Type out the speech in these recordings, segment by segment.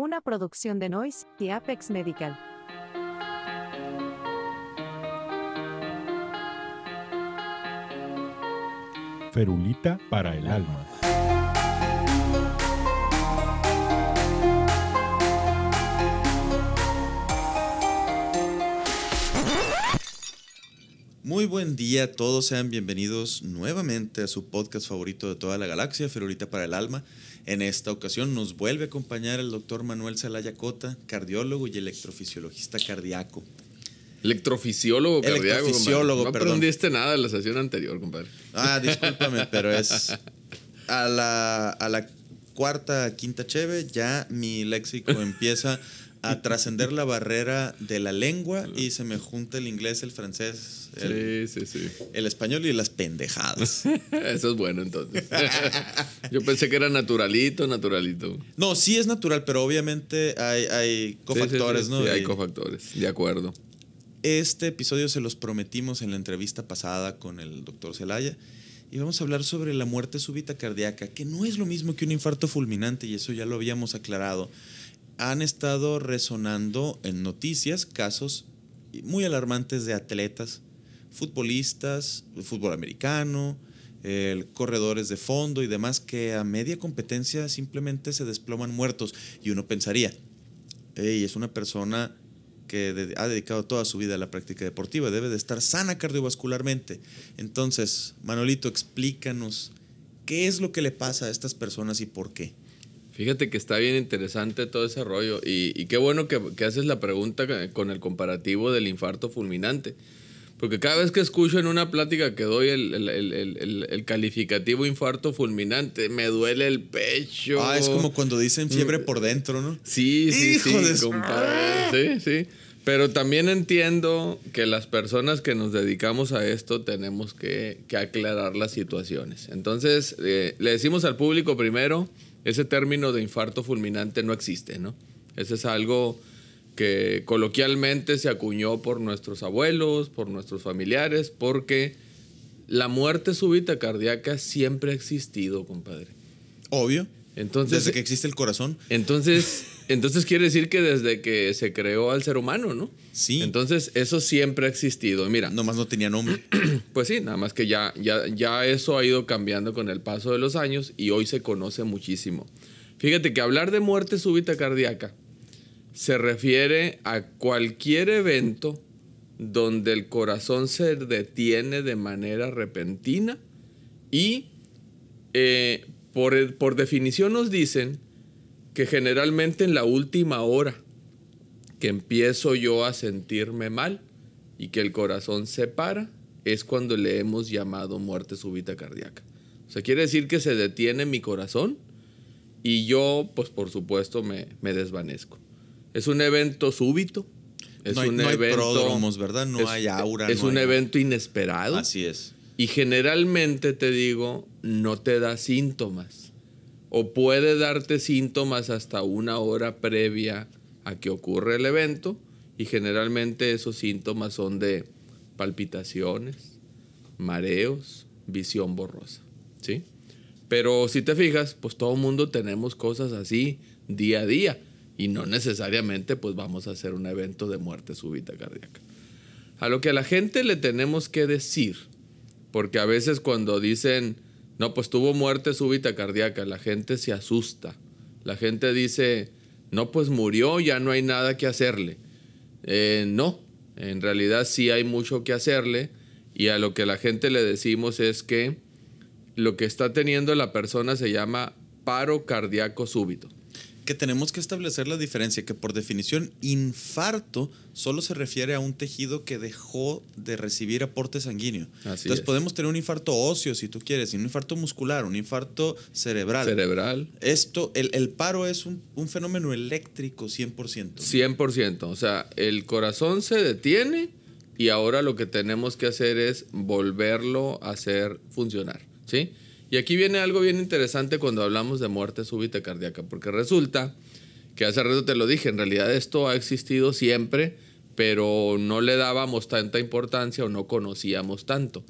Una producción de Noise y Apex Medical. Ferulita para el alma. Muy buen día a todos, sean bienvenidos nuevamente a su podcast favorito de toda la galaxia, Ferulita para el Alma. En esta ocasión nos vuelve a acompañar el doctor Manuel Zelaya Cota, cardiólogo y electrofisiologista cardíaco. Electrofisiólogo cardíaco. Electrofisiólogo. No perdón. aprendiste nada en la sesión anterior, compadre. Ah, discúlpame, pero es a la, a la cuarta, quinta cheve, ya mi léxico empieza a trascender la barrera de la lengua y se me junta el inglés, el francés, el, Sí, sí, sí. el español y las pendejadas. Eso es bueno, entonces. Yo pensé que era naturalito, naturalito. No, sí es natural, pero obviamente hay, hay cofactores, ¿no? Sí, hay cofactores, de acuerdo. Este episodio se los prometimos en la entrevista pasada con el doctor Zelaya y vamos a hablar sobre la muerte súbita cardíaca, que no es lo mismo que un infarto fulminante y eso ya lo habíamos aclarado. Han estado resonando en noticias casos muy alarmantes de atletas, futbolistas, fútbol americano, corredores de fondo y demás que a media competencia simplemente se desploman muertos y uno pensaría, "Ey, es una persona que ha dedicado toda su vida a la práctica deportiva, debe de estar sana cardiovascularmente. Entonces, Manolito, explícanos qué es lo que le pasa a estas personas y por qué. Fíjate que está bien interesante todo ese rollo y, y qué bueno que, que haces la pregunta con el comparativo del infarto fulminante. Porque cada vez que escucho en una plática que doy el, el- el- el- calificativo infarto fulminante, me duele el pecho. Ah, es como cuando dicen fiebre por dentro, ¿no? Sí, sí, Hijo sí, de su- compadre. Sí, sí. Pero también entiendo que las personas que nos dedicamos a esto tenemos que, que aclarar las situaciones. Entonces, eh, le decimos al público primero, ese término de infarto fulminante no existe, ¿no? Ese es algo que coloquialmente se acuñó por nuestros abuelos, por nuestros familiares, porque la muerte súbita cardíaca siempre ha existido, compadre. Obvio. Entonces, Desde que existe el corazón. entonces, entonces quiere decir que desde que se creó al ser humano, ¿no? Sí. Entonces, eso siempre ha existido. Mira, Nomás no tenía nombre. pues sí, nada más que ya, ya, ya eso ha ido cambiando con el paso de los años y hoy se conoce muchísimo. Fíjate que hablar de muerte súbita cardíaca se refiere a cualquier evento donde el corazón se detiene de manera repentina y eh, por, por definición nos dicen que generalmente en la última hora que empiezo yo a sentirme mal y que el corazón se para, es cuando le hemos llamado muerte súbita cardíaca. O sea, quiere decir que se detiene mi corazón y yo, pues por supuesto, me, me desvanezco. Es un evento súbito. Es no hay, un no evento, pródromos, ¿verdad? No es- hay aura. Es no un hay- evento inesperado. Así es. Y generalmente te digo, no te da síntomas. O puede darte síntomas hasta una hora previa a que ocurre el evento. Y generalmente esos síntomas son de palpitaciones, mareos, visión borrosa. ¿Sí? Pero si te fijas, pues todo mundo tenemos cosas así día a día. Y no necesariamente pues vamos a hacer un evento de muerte súbita cardíaca. A lo que a la gente le tenemos que decir, porque a veces cuando dicen, no, pues tuvo muerte súbita cardíaca, la gente se asusta. La gente dice, no, pues murió, ya no hay nada que hacerle. Eh, no, en realidad sí hay mucho que hacerle y a lo que la gente le decimos es que lo que está teniendo la persona se llama paro cardíaco súbito. Que tenemos que establecer la diferencia, que por definición infarto solo se refiere a un tejido que dejó de recibir aporte sanguíneo. Así Entonces es. podemos tener un infarto óseo si tú quieres, y un infarto muscular, un infarto cerebral. Cerebral, Esto, el, el paro es un, un fenómeno eléctrico 100%. 100%. O sea, el corazón se detiene y ahora lo que tenemos que hacer es volverlo a hacer funcionar. ¿Sí? Y aquí viene algo bien interesante cuando hablamos de muerte súbita cardíaca, porque resulta que hace rato te lo dije, en realidad esto ha existido siempre, pero no le dábamos tanta importancia o no conocíamos tanto.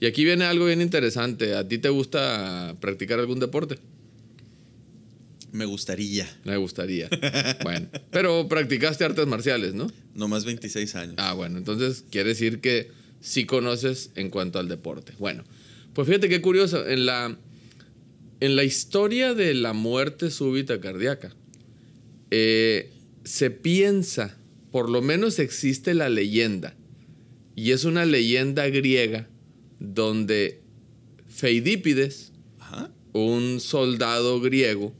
Y aquí viene algo bien interesante. ¿A ti te gusta practicar algún deporte? Me gustaría. Me gustaría. bueno, pero practicaste artes marciales, ¿no? No más 26 años. Ah, bueno, entonces quiere decir que sí conoces en cuanto al deporte. Bueno, pues fíjate qué curioso. En la, en la historia de la muerte súbita cardíaca, eh, se piensa, por lo menos existe la leyenda, y es una leyenda griega donde Feidípides, Ajá. un soldado griego,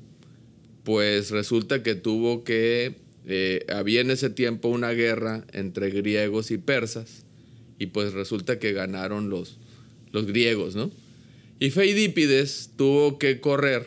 pues resulta que tuvo que, eh, había en ese tiempo una guerra entre griegos y persas, y pues resulta que ganaron los, los griegos, ¿no? Y Feidípides tuvo que correr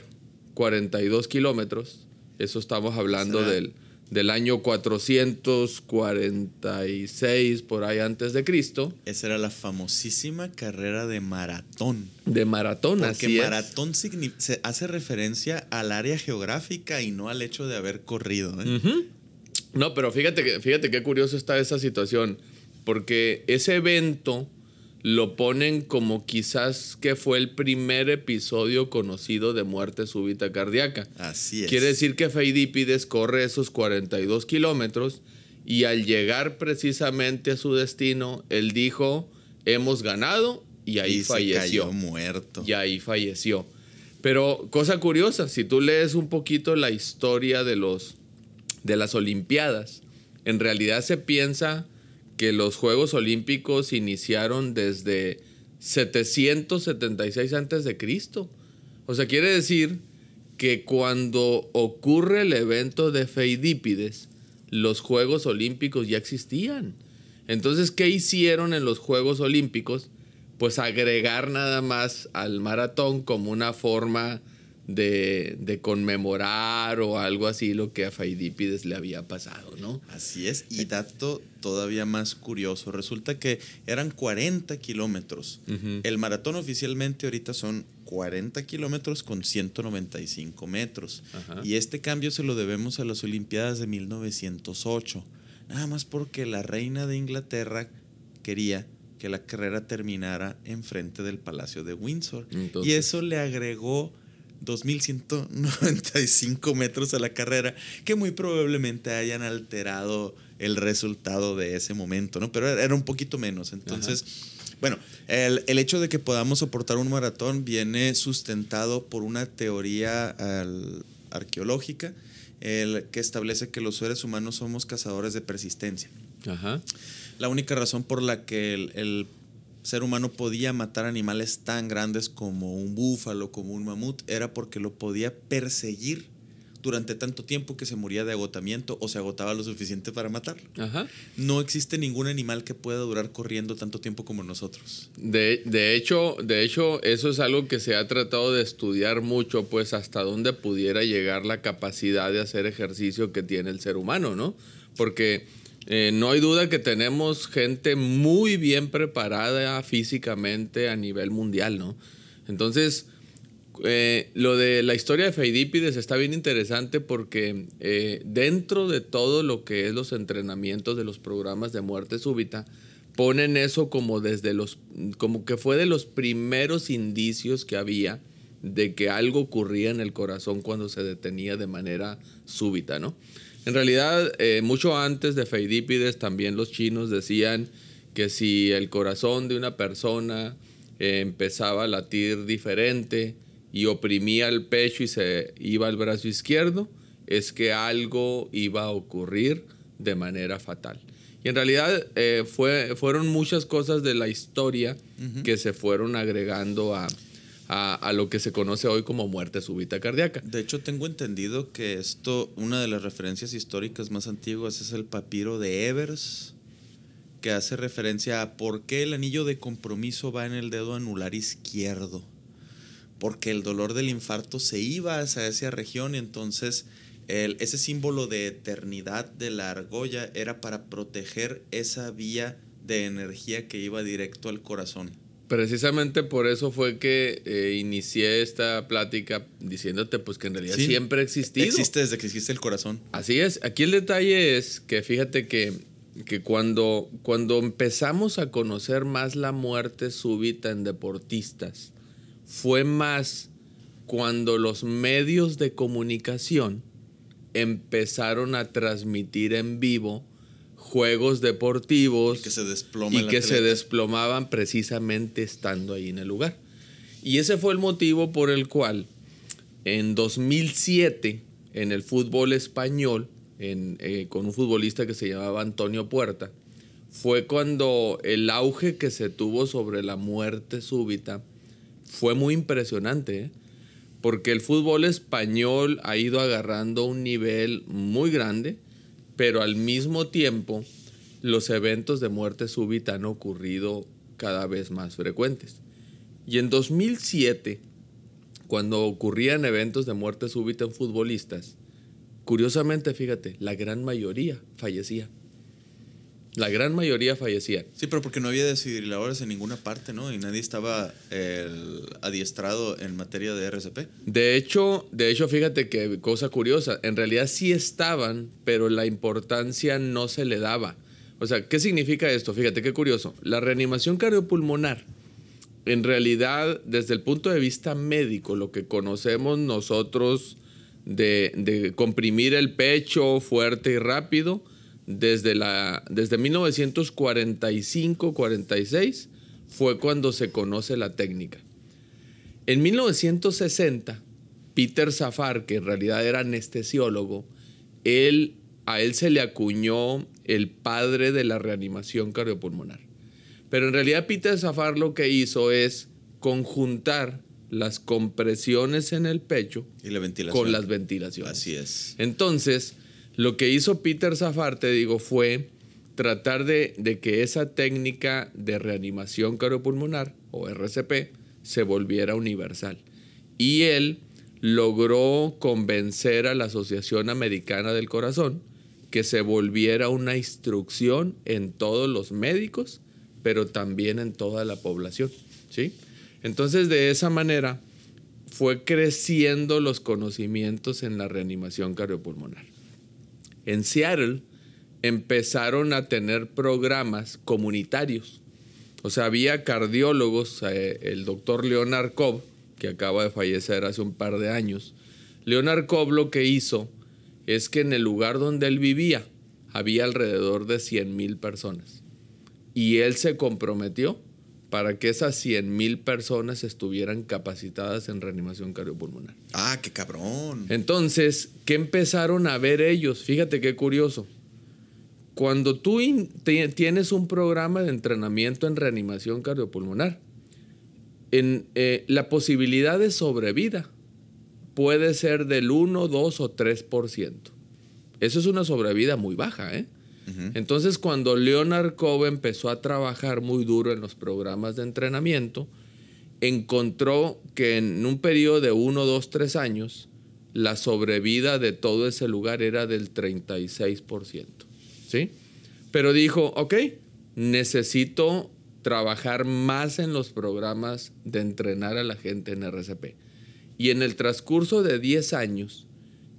42 kilómetros, eso estamos hablando Será- del, del año 446 por ahí antes de Cristo, Esa era la famosísima carrera de maratón. de maratón, Porque así maratón se hace referencia al área geográfica y no al hecho de haber corrido. ¿eh? No, pero fíjate, que- fíjate qué curioso está esa situación, porque ese evento lo ponen como quizás que fue el primer episodio conocido de muerte súbita cardíaca. Así es. Quiere decir que Feidípides corre esos 42 kilómetros y al llegar precisamente a su destino, él dijo, hemos ganado y ahí y se falleció. cayó muerto. Y ahí falleció. Pero cosa curiosa, si tú lees un poquito la historia de los de las olimpiadas, en realidad se piensa que los Juegos Olímpicos iniciaron desde 776 antes de Cristo. O sea, quiere decir que cuando ocurre el evento de Feidípides, los Juegos Olímpicos ya existían. Entonces, ¿qué hicieron en los Juegos Olímpicos? Pues agregar nada más al maratón como una forma de, de conmemorar o algo así lo que a Feidípides le había pasado, ¿no? Así es. Y dato todavía más curioso. Resulta que eran 40 kilómetros. El maratón oficialmente ahorita son 40 kilómetros con 195 metros. Ajá. Y este cambio se lo debemos a las Olimpiadas de 1908. Nada más porque la reina de Inglaterra quería que la carrera terminara enfrente del Palacio de Windsor. Entonces- y eso le agregó 2.195 metros a la carrera, que muy probablemente hayan alterado el resultado de ese momento, ¿no? Pero era un poquito menos. Entonces, bueno, el, el hecho de que podamos soportar un maratón viene sustentado por una teoría al- arqueológica el, que establece que los seres humanos somos cazadores de persistencia. Ajá. La única razón por la que el, el ser humano podía matar animales tan grandes como un búfalo, como un mamut, era porque lo podía perseguir durante tanto tiempo que se moría de agotamiento o se agotaba lo suficiente para matarlo. Ajá. No existe ningún animal que pueda durar corriendo tanto tiempo como nosotros. De, de hecho, de hecho, eso es algo que se ha tratado de estudiar mucho, pues hasta dónde pudiera llegar la capacidad de hacer ejercicio que tiene el ser humano, ¿no? Porque eh, no hay duda que tenemos gente muy bien preparada físicamente a nivel mundial, ¿no? Entonces, eh, lo de la historia de Feidípides está bien interesante porque eh, dentro de todo lo que es los entrenamientos de los programas de muerte súbita, ponen eso como desde los, como que fue de los primeros indicios que había de que algo ocurría en el corazón cuando se detenía de manera súbita, ¿no? En realidad, eh, mucho antes de Feidípides, también los chinos decían que si el corazón de una persona eh, empezaba a latir diferente y oprimía el pecho y se iba al brazo izquierdo, es que algo iba a ocurrir de manera fatal. Y en realidad eh, fue, fueron muchas cosas de la historia que se fueron agregando a, a, lo que se conoce hoy como muerte súbita cardíaca. De hecho, tengo entendido que esto, una de las referencias históricas más antiguas es el papiro de Evers, que hace referencia a por qué el anillo de compromiso va en el dedo anular izquierdo. Porque el dolor del infarto se iba hacia esa región y entonces ese símbolo de eternidad de la argolla era para proteger esa vía de energía que iba directo al corazón. Precisamente por eso fue que eh, inicié esta plática diciéndote pues que en realidad Sí. siempre ha existido. Existe desde que existe el corazón. Así es. Aquí el detalle es que fíjate que, que cuando, cuando empezamos a conocer más la muerte súbita en deportistas, fue más cuando los medios de comunicación empezaron a transmitir en vivo juegos deportivos Y que se desploma y que se desplomaban precisamente estando ahí en el lugar. Y ese fue el motivo por el cual en 2007 en el fútbol español, en, eh, con un futbolista que se llamaba Antonio Puerta, fue cuando el auge que se tuvo sobre la muerte súbita fue muy impresionante, ¿eh? porque el fútbol español ha ido agarrando un nivel muy grande, pero al mismo tiempo los eventos de muerte súbita han ocurrido cada vez más frecuentes. Y en 2007, cuando ocurrían eventos de muerte súbita en futbolistas, curiosamente, fíjate, la gran mayoría fallecía. La gran mayoría fallecía. Sí, pero porque no había desfibriladores en ninguna parte, ¿no? Y nadie estaba adiestrado en materia de RCP. De hecho, de hecho, fíjate que cosa curiosa, en realidad sí estaban, pero la importancia no se le daba. O sea, ¿qué significa esto? Fíjate qué curioso. La reanimación cardiopulmonar, en realidad, desde el punto de vista médico, lo que conocemos nosotros de, de comprimir el pecho fuerte y rápido, desde, la, desde 1945-46 fue cuando se conoce la técnica. En 1960, Peter Safar, que en realidad era anestesiólogo, él, a él se le acuñó el padre de la reanimación cardiopulmonar. Pero en realidad Peter Safar lo que hizo es conjuntar las compresiones en el pecho Y la ventilación. con las ventilaciones. Así es. Entonces, lo que hizo Peter Safar, te digo, fue tratar de, que esa técnica de reanimación cardiopulmonar, o RCP, se volviera universal. Y él logró convencer a la Asociación Americana del Corazón que se volviera una instrucción en todos los médicos, pero también en toda la población. ¿sí? Entonces, de esa manera, fue creciendo los conocimientos en la reanimación cardiopulmonar. En Seattle empezaron a tener programas comunitarios. O sea, había cardiólogos, eh, el doctor Leonard Cobb, que acaba de fallecer hace un par de años. Leonard Cobb lo que hizo es que en el lugar donde él vivía había alrededor de 100 mil personas. Y él se comprometió para que esas 100 mil personas estuvieran capacitadas en reanimación cardiopulmonar. Ah, qué cabrón. Entonces, ¿qué empezaron a ver ellos? Fíjate qué curioso. Cuando tú tienes un programa de entrenamiento en reanimación cardiopulmonar, en, eh, la posibilidad de sobrevida puede ser del 1, 2 o 3%. Eso es una sobrevida muy baja, ¿eh? Entonces, cuando Leonard Cobb empezó a trabajar muy duro en los programas de entrenamiento, encontró que en un periodo de 1, 2, 3 años, la sobrevida de todo ese lugar era del 36%. ¿Sí? Pero dijo, ok, necesito trabajar más en los programas de entrenar a la gente en RCP. Y en el transcurso de 10 años,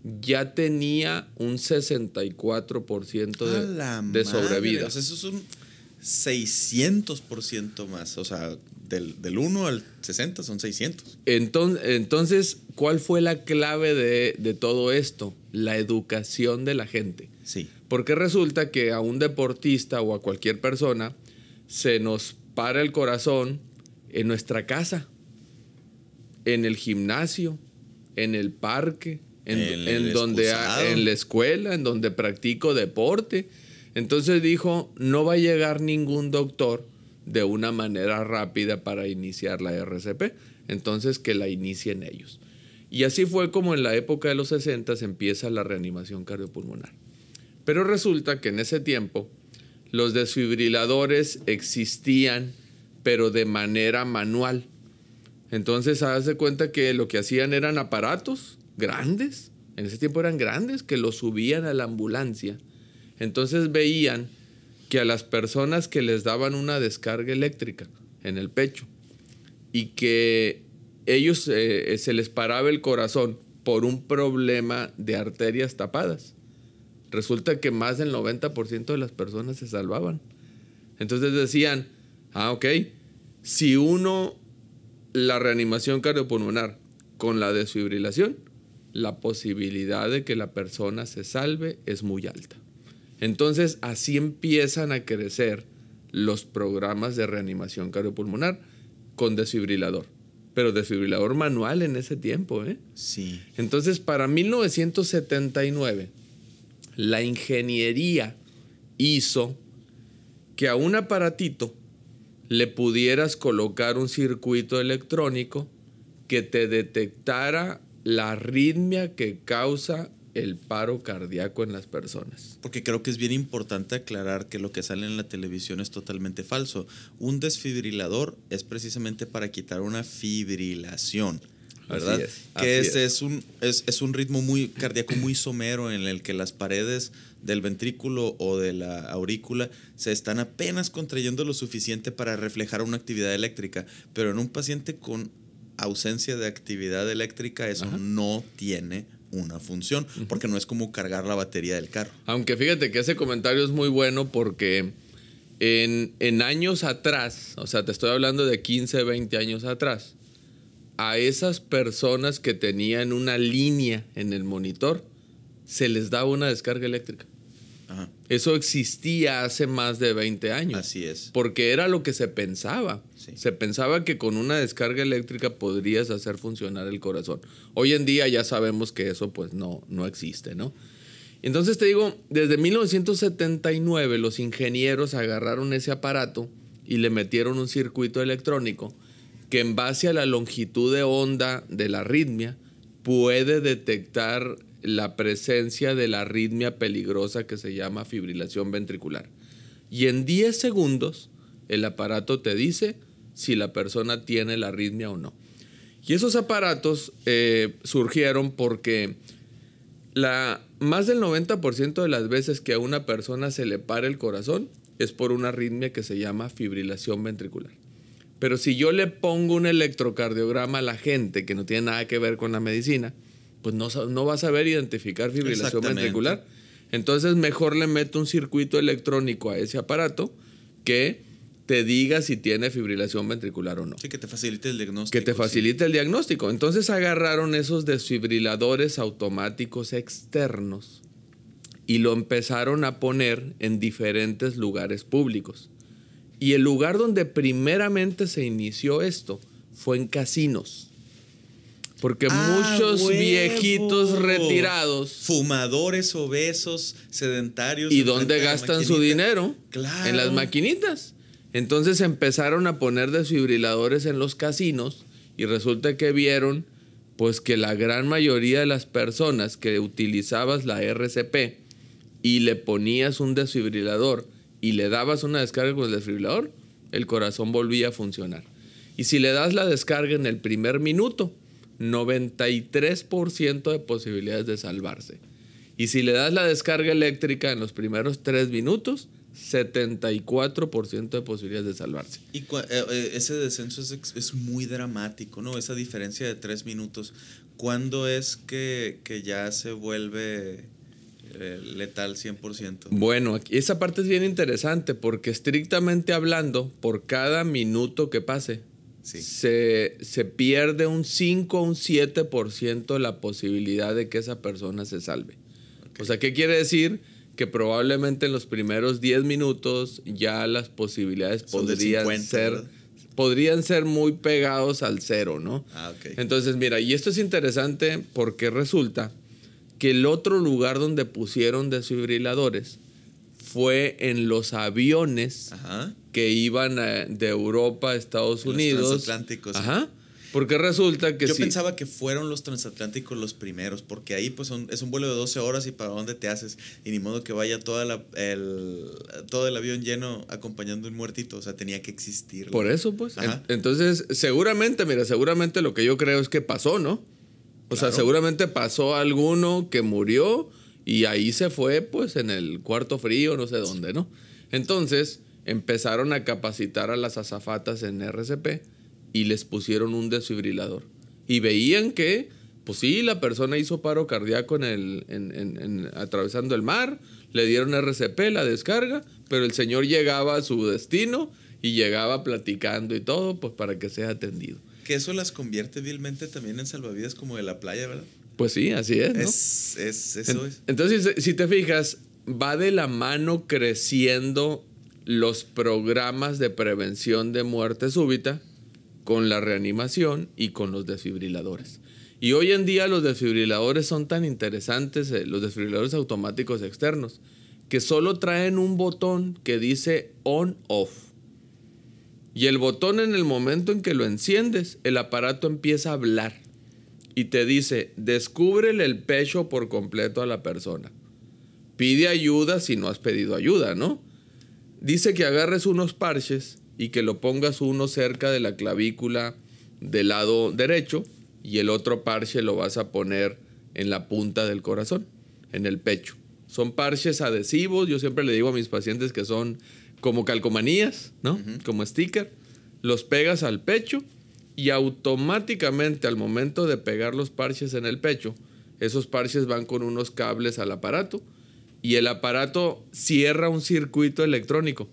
ya tenía un 64% A la de, de sobrevida. O sea, eso es un 600% más. O sea, del, del 1 al 60 son 600. Entonces, entonces, ¿cuál fue la clave de, de todo esto? La educación de la gente. Sí. Porque resulta que a un deportista o a cualquier persona se nos para el corazón en nuestra casa, en el gimnasio, en el parque, en, En en el donde en la escuela, en donde practico deporte. Entonces dijo, no va a llegar ningún doctor de una manera rápida para iniciar la RCP. Entonces que la inicien ellos. Y así fue como en la época de los 60 se empieza la reanimación cardiopulmonar. Pero resulta que en ese tiempo los desfibriladores existían, pero de manera manual. Entonces, haz de cuenta que lo que hacían eran aparatos grandes, en ese tiempo eran grandes, que los subían a la ambulancia. Entonces veían que a las personas que les daban una descarga eléctrica en el pecho y que ellos eh, se les paraba el corazón por un problema de arterias tapadas, resulta que más del 90% de las personas se salvaban. Entonces decían, ah, ok, si uno la reanimación cardiopulmonar con la desfibrilación, la posibilidad de que la persona se salve es muy alta. Entonces, así empiezan a crecer los programas de reanimación cardiopulmonar con desfibrilador. Pero desfibrilador manual en ese tiempo, ¿eh? Sí. Entonces, para 1979, la ingeniería hizo que a un aparatito le pudieras colocar un circuito electrónico que te detectara la arritmia que causa el paro cardíaco en las personas. Porque creo que es bien importante aclarar que lo que sale en la televisión es totalmente falso. Un desfibrilador es precisamente para quitar una fibrilación. ¿Verdad? Así es, que es, es un, es, es un ritmo muy cardíaco muy somero en el que las paredes del ventrículo o de la aurícula se están apenas contrayendo lo suficiente para reflejar una actividad eléctrica. Pero en un paciente con ausencia de actividad eléctrica, eso no tiene una función, porque no es como cargar la batería del carro. Aunque fíjate que ese comentario es muy bueno porque en, en años atrás, o sea, te estoy hablando de 15, 20 años atrás, a esas personas que tenían una línea en el monitor, se les daba una descarga eléctrica. Ajá. Eso existía hace más de 20 años. Así es. Porque era lo que se pensaba. Sí. Se pensaba que con una descarga eléctrica podrías hacer funcionar el corazón. Hoy en día ya sabemos que eso pues no, no existe, ¿no? Entonces te digo, desde 1979 los ingenieros agarraron ese aparato y le metieron un circuito electrónico que en base a la longitud de onda de la arritmia puede detectar la presencia de la arritmia peligrosa que se llama fibrilación ventricular. Y en 10 segundos el aparato te dice si la persona tiene la arritmia o no. Y esos aparatos eh, surgieron porque la, más del 90% de las veces que a una persona se le para el corazón es por una arritmia que se llama fibrilación ventricular. Pero si yo le pongo un electrocardiograma a la gente que no tiene nada que ver con la medicina, pues no, no va a saber identificar fibrilación ventricular. Entonces mejor le meto un circuito electrónico a ese aparato que te diga si tiene fibrilación ventricular o no Sí, que te facilite el diagnóstico. que te sí. facilite el diagnóstico. Entonces agarraron esos desfibriladores automáticos externos y lo empezaron a poner en diferentes lugares públicos. Y el lugar donde primeramente se inició esto fue en casinos. Porque ¡Ah, muchos huevo! viejitos retirados Fumadores, obesos, sedentarios. ¿Y dónde gastan su dinero? Claro. En las maquinitas. Entonces empezaron a poner desfibriladores en los casinos y resulta que vieron pues que la gran mayoría de las personas que utilizabas la RCP y le ponías un desfibrilador y le dabas una descarga con el desfibrilador, el corazón volvía a funcionar. Y si le das la descarga en el primer minuto, 93% de posibilidades de salvarse. Y si le das la descarga eléctrica en los primeros tres minutos, 74% de posibilidades de salvarse. Y eh, eh, ese descenso es, es muy dramático, ¿no? Esa diferencia de tres minutos. ¿Cuándo es que, que ya se vuelve eh, letal 100%? Bueno, esa parte es bien interesante porque estrictamente hablando, por cada minuto que pase, Sí. se, se pierde un 5 o un 7% de la posibilidad de que esa persona se salve. O sea, ¿qué quiere decir? Que probablemente en los primeros 10 minutos ya las posibilidades Son podrían 50, ser ¿verdad? podrían ser muy pegados al cero, ¿no? Ah, ok. Entonces, mira, y esto es interesante porque resulta que el otro lugar donde pusieron desfibriladores fue en los aviones Ajá. que iban a- de Europa a Estados En los Unidos. transatlánticos. Ajá. Porque resulta que Yo sí. pensaba que fueron los transatlánticos los primeros, porque ahí pues son- es un vuelo de 12 horas y para dónde te haces. Y ni modo que vaya toda la, el, todo el avión lleno acompañando un muertito. O sea, tenía que existir. Por eso, pues. Ajá. En- Entonces, seguramente, mira, seguramente lo que yo creo es que pasó, ¿no? O sea, seguramente pasó alguno que murió y ahí se fue, pues, en el cuarto frío, no sé dónde, ¿no? Entonces, empezaron a capacitar a las azafatas en RCP y les pusieron un desfibrilador. Y veían que, pues sí, la persona hizo paro cardíaco en el, en- atravesando el mar, le dieron RCP, la descarga, pero el señor llegaba a su destino y llegaba platicando y todo, pues para que sea atendido. Que eso las convierte vilmente también en salvavidas como de la playa, ¿verdad? Pues sí, así es. ¿no? Es, es, eso es. Entonces, si te fijas, va de la mano creciendo los programas de prevención de muerte súbita con la reanimación y con los desfibriladores. Y hoy en día los desfibriladores son tan interesantes, eh, los desfibriladores automáticos externos, que solo traen un botón que dice on-off. Y el botón en el momento en que lo enciendes, el aparato empieza a hablar y te dice, descúbrele el pecho por completo a la persona. Pide ayuda si no has pedido ayuda, ¿no? Dice que agarres unos parches y que lo pongas uno cerca de la clavícula del lado derecho y el otro parche lo vas a poner en la punta del corazón, en el pecho. Son parches adhesivos, yo siempre le digo a mis pacientes que son como calcomanías, ¿no? Como sticker. Los pegas al pecho y automáticamente al momento de pegar los parches en el pecho, esos parches van con unos cables al aparato y el aparato cierra un circuito electrónico.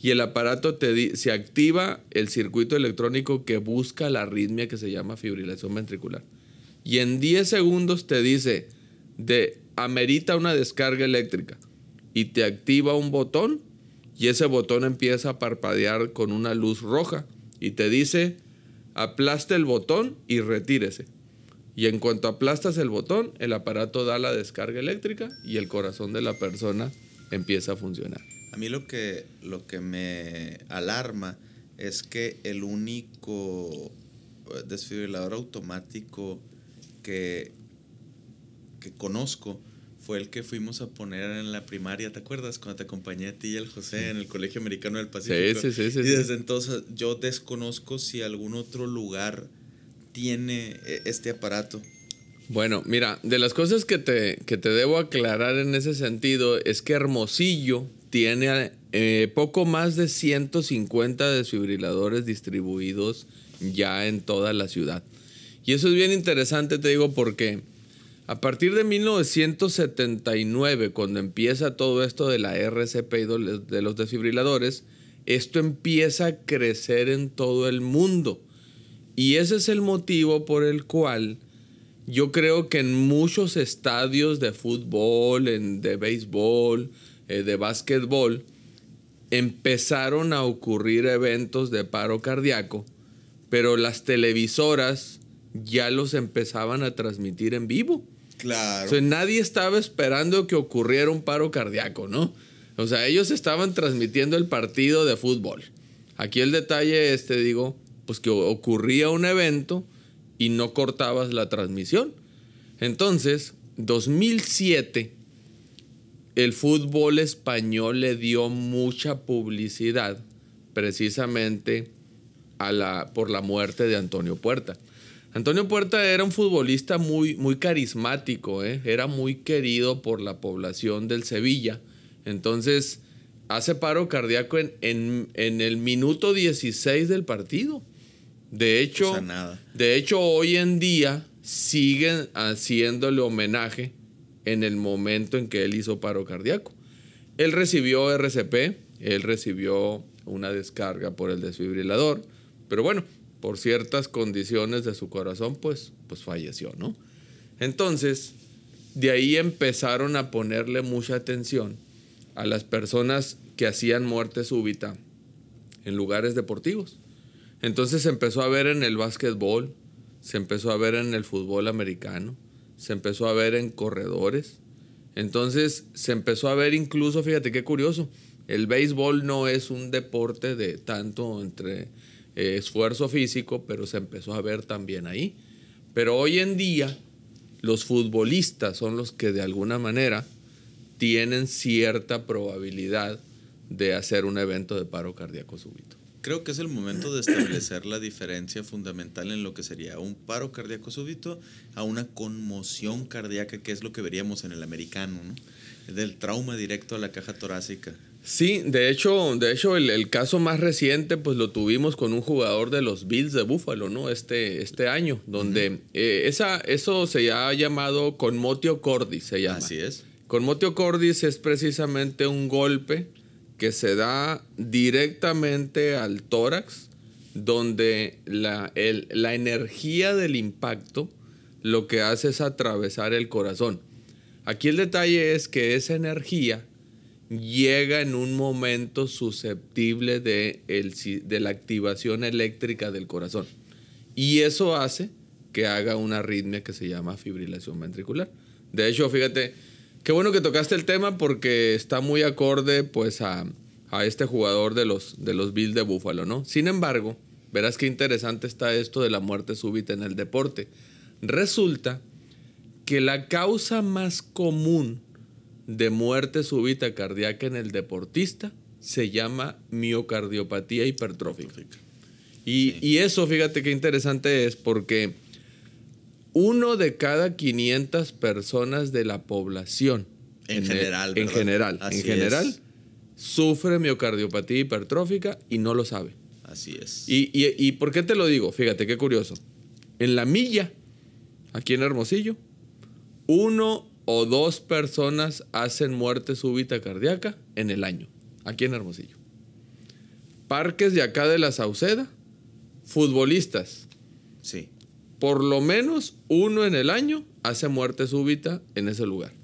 Y el aparato te se activa el circuito electrónico que busca la arritmia que se llama fibrilación ventricular. Y en 10 segundos te dice, de, amerita una descarga eléctrica. Y te activa un botón y ese botón empieza a parpadear con una luz roja. Y te dice, aplaste el botón y retírese. Y en cuanto aplastas el botón, el aparato da la descarga eléctrica y el corazón de la persona empieza a funcionar. A mí lo que, lo que me alarma es que el único eh, desfibrilador automático que, que conozco fue el que fuimos a poner en la primaria, ¿te acuerdas? Cuando te acompañé a ti y al José en el Colegio Americano del Pacífico. sí, sí, sí, Y desde entonces yo desconozco si algún otro lugar tiene eh, este aparato. Bueno, mira, de las cosas que te, que te debo aclarar en ese sentido es que Hermosillo tiene eh, poco más de 150 desfibriladores distribuidos ya en toda la ciudad. Y eso es bien interesante, te digo, porque a partir de 1979, cuando empieza todo esto de la RCP y de los desfibriladores, esto empieza a crecer en todo el mundo. Y ese es el motivo por el cual yo creo que en muchos estadios de fútbol, de béisbol, eh, de básquetbol, empezaron a ocurrir eventos de paro cardíaco, pero las televisoras ya los empezaban a transmitir en vivo. Claro. O sea, nadie estaba esperando que ocurriera un paro cardíaco, ¿no? O sea, ellos estaban transmitiendo el partido de fútbol. Aquí el detalle es, te digo, pues que ocurría un evento y no cortabas la transmisión. Entonces, 2007, el fútbol español le dio mucha publicidad precisamente por la muerte de Antonio Puerta. Antonio Puerta era un futbolista muy, muy carismático, ¿eh? era muy querido por la población del Sevilla. Entonces, hace paro cardíaco en, en- en el minuto 16 del partido. De hecho, O sea, nada. de hecho, hoy en día siguen haciéndole homenaje en el momento en que él hizo paro cardíaco. Él recibió RCP, él recibió una descarga por el desfibrilador, pero bueno, por ciertas condiciones de su corazón, pues, pues falleció, ¿no? Entonces, de ahí empezaron a ponerle mucha atención a las personas que hacían muerte súbita en lugares deportivos. Entonces se empezó a ver en el básquetbol, se empezó a ver en el fútbol americano, se empezó a ver en corredores. Entonces se empezó a ver incluso, fíjate qué curioso, el béisbol no es un deporte de tanto entre eh, esfuerzo físico, pero se empezó a ver también ahí. Pero hoy en día los futbolistas son los que de alguna manera tienen cierta probabilidad de hacer un evento de paro cardíaco súbito. Creo que es el momento de establecer la diferencia fundamental en lo que sería un paro cardíaco súbito a una conmoción cardíaca, que es lo que veríamos en el americano, ¿no? Del trauma directo a la caja torácica. Sí, de hecho, de hecho el, el caso más reciente pues lo tuvimos con un jugador de los Bills de Buffalo, ¿no? Este, este año, donde eh, esa, eso se ha llamado conmotio cordis, se llama. Así es. Conmotio cordis es precisamente un golpe que se da directamente al tórax donde la, el- la energía del impacto lo que hace es atravesar el corazón. Aquí el detalle es que esa energía llega en un momento susceptible de, el de la activación eléctrica del corazón. Y eso hace que haga una arritmia que se llama fibrilación ventricular. De hecho, fíjate, qué bueno que tocaste el tema porque está muy acorde pues a, a este jugador de los, de los Bills de Búfalo, ¿no? Sin embargo, verás qué interesante está esto de la muerte súbita en el deporte. Resulta que la causa más común de muerte súbita cardíaca en el deportista se llama miocardiopatía hipertrófica. Y, y eso, fíjate qué interesante es porque uno de cada 500 personas de la población, En el- general, en general, Así en general, es. sufre miocardiopatía hipertrófica y no lo sabe. Así es. ¿Y, y, y por qué te lo digo? Fíjate qué curioso. En la milla, aquí en Hermosillo, uno o dos personas hacen muerte súbita cardíaca en el año, aquí en Hermosillo. Parques de acá de la Sauceda, futbolistas, sí. por lo menos uno en el año hace muerte súbita en ese lugar.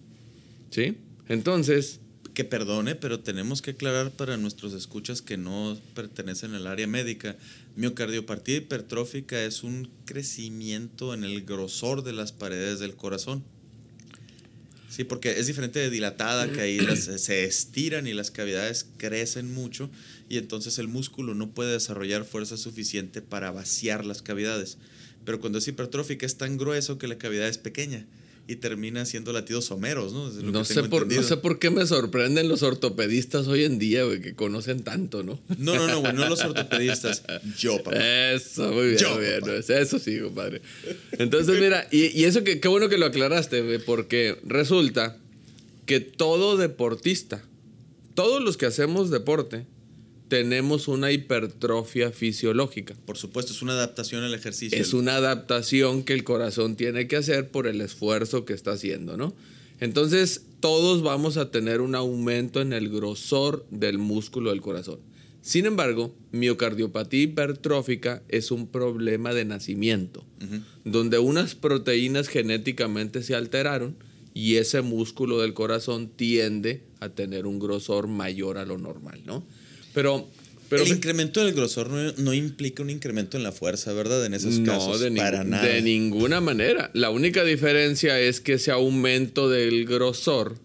¿Sí? Entonces, Que perdone, pero tenemos que aclarar para nuestros escuchas que no pertenecen al área médica. Miocardiopatía hipertrófica es un crecimiento en el grosor de las paredes del corazón. Sí, porque es diferente de dilatada, que ahí las- se estiran y las cavidades crecen mucho y entonces el músculo no puede desarrollar fuerza suficiente para vaciar las cavidades. Pero cuando es hipertrófica es tan grueso que la cavidad es pequeña y termina siendo latidos someros, ¿no? Es lo no que sé, por, no sé por qué me sorprenden los ortopedistas hoy en día, güey, que conocen tanto, ¿no? No, no, no, güey, no los ortopedistas. Yo, papá. Eso, muy bien, Yo, muy bien. papá. Eso sí, compadre. Entonces, mira, y, y eso que qué bueno que lo aclaraste, güey, porque resulta que todo deportista, todos los que hacemos deporte, tenemos una hipertrofia fisiológica. Por supuesto, es una adaptación al ejercicio. Es una adaptación que el corazón tiene que hacer por el esfuerzo que está haciendo, ¿no? Entonces, todos vamos a tener un aumento en el grosor del músculo del corazón. Sin embargo, miocardiopatía hipertrófica es un problema de nacimiento, donde unas proteínas genéticamente se alteraron y ese músculo del corazón tiende a tener un grosor mayor a lo normal, ¿no? Pero, pero el incremento del grosor no, no implica un incremento en la fuerza, ¿verdad? En esos casos. de, para nada. de ninguna manera. La única diferencia es que ese aumento del grosor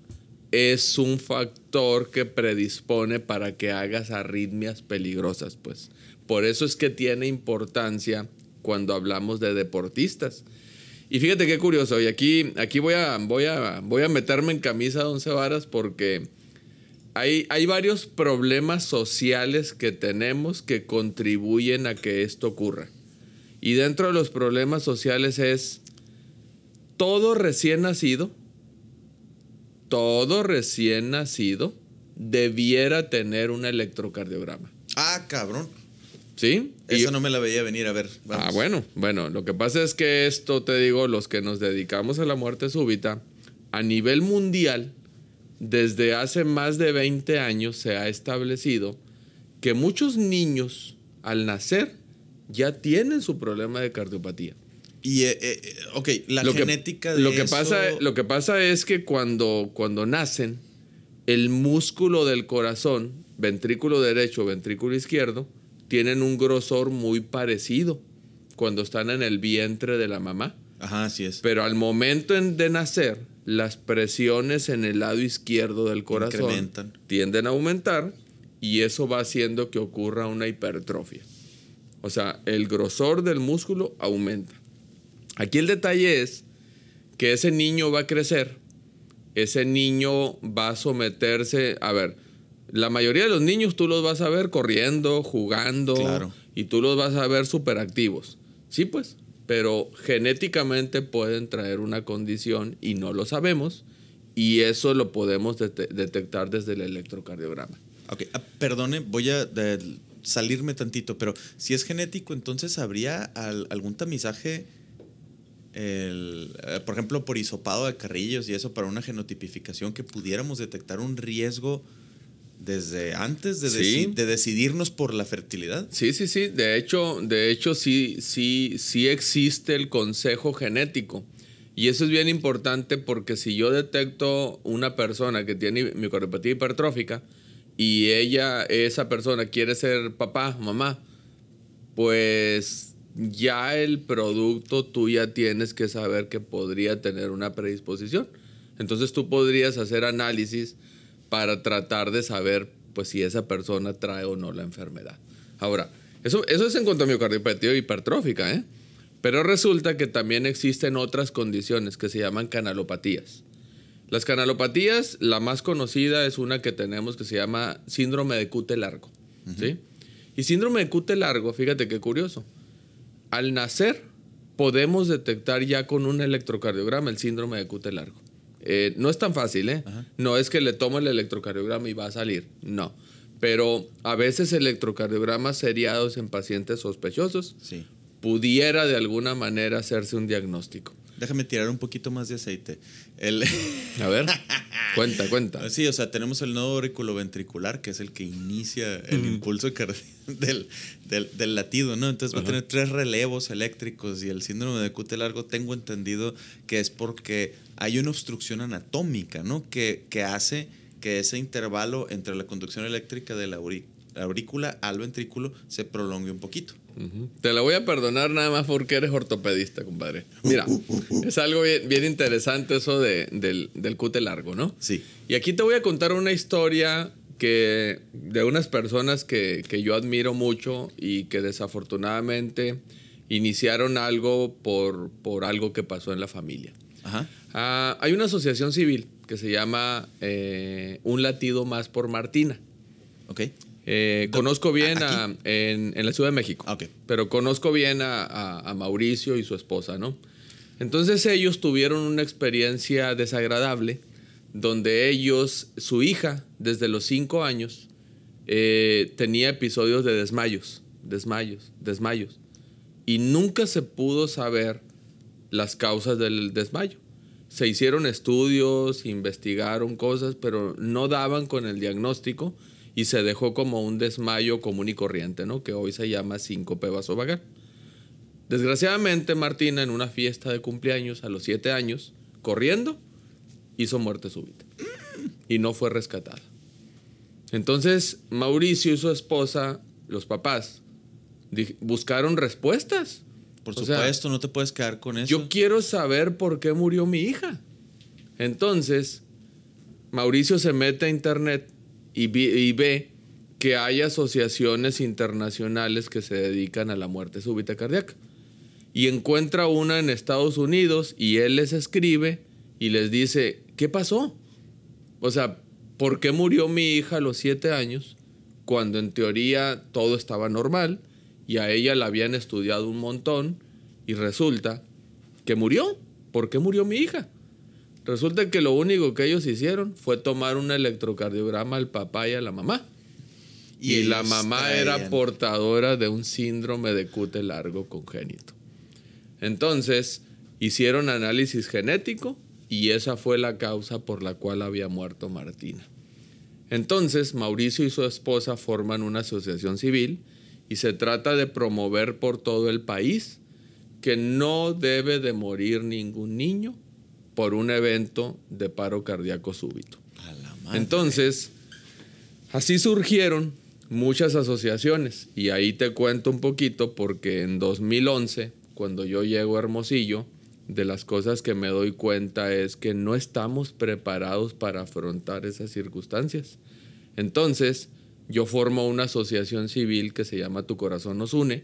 es un factor que predispone para que hagas arritmias peligrosas, pues. Por eso es que tiene importancia cuando hablamos de deportistas. Y fíjate qué curioso, y aquí, aquí voy, a, voy, a, voy a meterme en camisa de once varas porque hay, hay varios problemas sociales que tenemos que contribuyen a que esto ocurra. Y dentro de los problemas sociales es todo recién nacido, todo recién nacido debiera tener un electrocardiograma. Ah, cabrón. ¿Sí? Y- Esa no me la veía venir. A ver. vamos. Ah, bueno, bueno, lo que pasa es que esto, te digo, los que nos dedicamos a la muerte súbita, a nivel mundial, desde hace más de 20 años se ha establecido que muchos niños al nacer ya tienen su problema de cardiopatía. Y, eh, eh, ok, la lo que- genética de lo que eso- pasa Lo que pasa es que cuando, cuando nacen, el músculo del corazón, ventrículo derecho, ventrículo izquierdo, tienen un grosor muy parecido cuando están en el vientre de la mamá. Ajá, así es. Pero al momento en- de nacer, las presiones en el lado izquierdo del corazón Incrementan. tienden a aumentar y eso va haciendo que ocurra una hipertrofia. O sea, el grosor del músculo aumenta. Aquí el detalle es que ese niño va a crecer, ese niño va a someterse, a ver, la mayoría de los niños tú los vas a ver corriendo, jugando, Claro. y tú los vas a ver súper activos. Sí, pues, pero genéticamente pueden traer una condición y no lo sabemos, y eso lo podemos dete- detectar desde el electrocardiograma. Ok, ah, perdone, voy a salirme tantito, pero si es genético, entonces habría al- algún tamizaje, el, eh, por ejemplo, por hisopado de carrillos y eso para una genotipificación que pudiéramos detectar un riesgo desde antes de, Sí. deci- de decidirnos por la fertilidad. Sí, sí, sí. De hecho, de hecho sí, sí, sí existe el consejo genético. Y eso es bien importante porque si yo detecto una persona que tiene micropatia hipertrófica y ella, esa persona quiere ser papá, mamá, pues ya el producto tú ya tienes que saber que podría tener una predisposición. Entonces tú podrías hacer análisis para tratar de saber pues si esa persona trae o no la enfermedad. Ahora, eso, eso es en cuanto a miocardiopatía hipertrófica, ¿eh? Pero resulta que también existen otras condiciones que se llaman canalopatías. Las canalopatías, la más conocida es una que tenemos que se llama síndrome de cute largo. ¿sí? Y síndrome de cute largo, fíjate qué curioso. Al nacer podemos detectar ya con un electrocardiograma el síndrome de cute largo. Eh, no es tan fácil, ¿eh? No es que le tomo el electrocardiograma y va a salir. No. Pero a veces electrocardiogramas seriados en pacientes sospechosos Sí. pudiera de alguna manera hacerse un diagnóstico. Déjame tirar un poquito más de aceite. El, A ver, cuenta, cuenta. sí, o sea, tenemos el nodo auriculoventricular, que es el que inicia el impulso cardí- del, del, del latido, ¿no? Entonces va a tener tres relevos eléctricos y el síndrome de cute largo tengo entendido que es porque hay una obstrucción anatómica, ¿no? Que, que hace que ese intervalo entre la conducción eléctrica de la aurícula al ventrículo se prolongue un poquito. Ujú. Te la voy a perdonar nada más porque eres ortopedista, compadre. Mira, es algo bien, bien interesante eso de- del, del cute largo, ¿no? Sí. Y aquí te voy a contar una historia que de unas personas que, que yo admiro mucho y que desafortunadamente iniciaron algo por, por algo que pasó en la familia. Ajá. Ah, hay una asociación civil que se llama eh, Un latido más por Martina. Ok. Eh, conozco bien a, en, en la Ciudad de México. Ah, ok. Pero conozco bien a, a- a Mauricio y su esposa, ¿no? Entonces ellos tuvieron una experiencia desagradable donde ellos, su hija, desde los cinco años, eh, tenía episodios de desmayos, desmayos, desmayos. Y nunca se pudo saber las causas del desmayo. Se hicieron estudios, investigaron cosas, pero no daban con el diagnóstico y se dejó como un desmayo común y corriente, ¿no? Que hoy se llama síncope vasovagal. Desgraciadamente, Martina, en una fiesta de cumpleaños a los siete años, corriendo, hizo muerte súbita y no fue rescatada. Entonces, Mauricio y su esposa, los papás, buscaron respuestas. Por O sea, supuesto, no te puedes quedar con eso. Yo quiero saber por qué murió mi hija. Entonces, Mauricio se mete a internet y, vi- y ve que hay asociaciones internacionales que se dedican a la muerte súbita cardíaca. Y encuentra una en Estados Unidos y él les escribe y les dice, ¿qué pasó? O sea, ¿por qué murió mi hija a los siete años cuando en teoría todo estaba normal y a ella la habían estudiado un montón y resulta que murió? ¿Por qué murió mi hija? Resulta que lo único que ellos hicieron fue tomar un electrocardiograma al papá y a la mamá. Y, Y la mamá era portadora de un síndrome de cute largo congénito. Entonces, hicieron análisis genético y esa fue la causa por la cual había muerto Martina. Entonces, Mauricio y su esposa forman una asociación civil y se trata de promover por todo el país que no debe de morir ningún niño por un evento de paro cardíaco súbito. A la madre. Entonces, así surgieron muchas asociaciones y ahí te cuento un poquito porque en 2011, cuando yo llego a Hermosillo, de las cosas que me doy cuenta es que no estamos preparados para afrontar esas circunstancias. Entonces, yo formo una asociación civil que se llama Tu Corazón nos une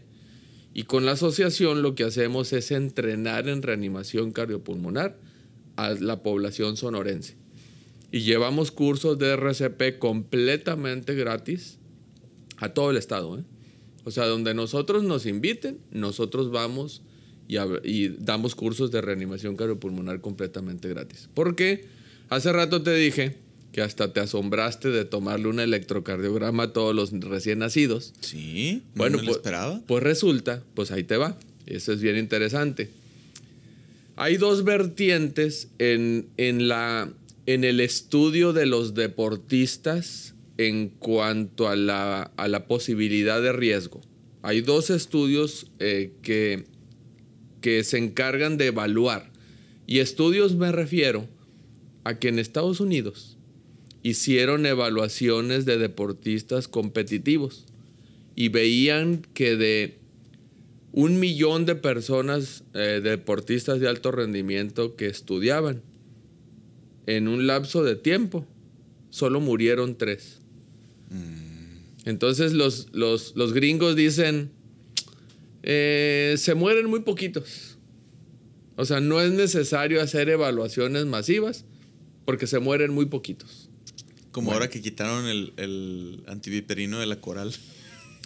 y con la asociación lo que hacemos es entrenar en reanimación cardiopulmonar a la población sonorense. Y llevamos cursos de RCP completamente gratis a todo el estado. ¿eh? O sea, donde nosotros nos inviten, nosotros vamos y, y damos cursos de reanimación cardiopulmonar completamente gratis. Porque hace rato te dije que hasta te asombraste de tomarle un electrocardiograma a todos los recién nacidos. Sí, Bueno, bueno, no lo pues- esperaba. Pues resulta, pues ahí te va. Eso es bien interesante. Hay dos vertientes en, en la, en el estudio de los deportistas en cuanto a la, a la posibilidad de riesgo. Hay dos estudios eh, que, que se encargan de evaluar. Y estudios me refiero a que en Estados Unidos hicieron evaluaciones de deportistas competitivos y veían que de un millón de personas, eh, deportistas de alto rendimiento que estudiaban, en un lapso de tiempo, solo murieron tres. Entonces los, los, los gringos dicen, eh, se mueren muy poquitos. O sea, no es necesario hacer evaluaciones masivas porque se mueren muy poquitos. Como ahora que quitaron el, el antiviperino de la coral.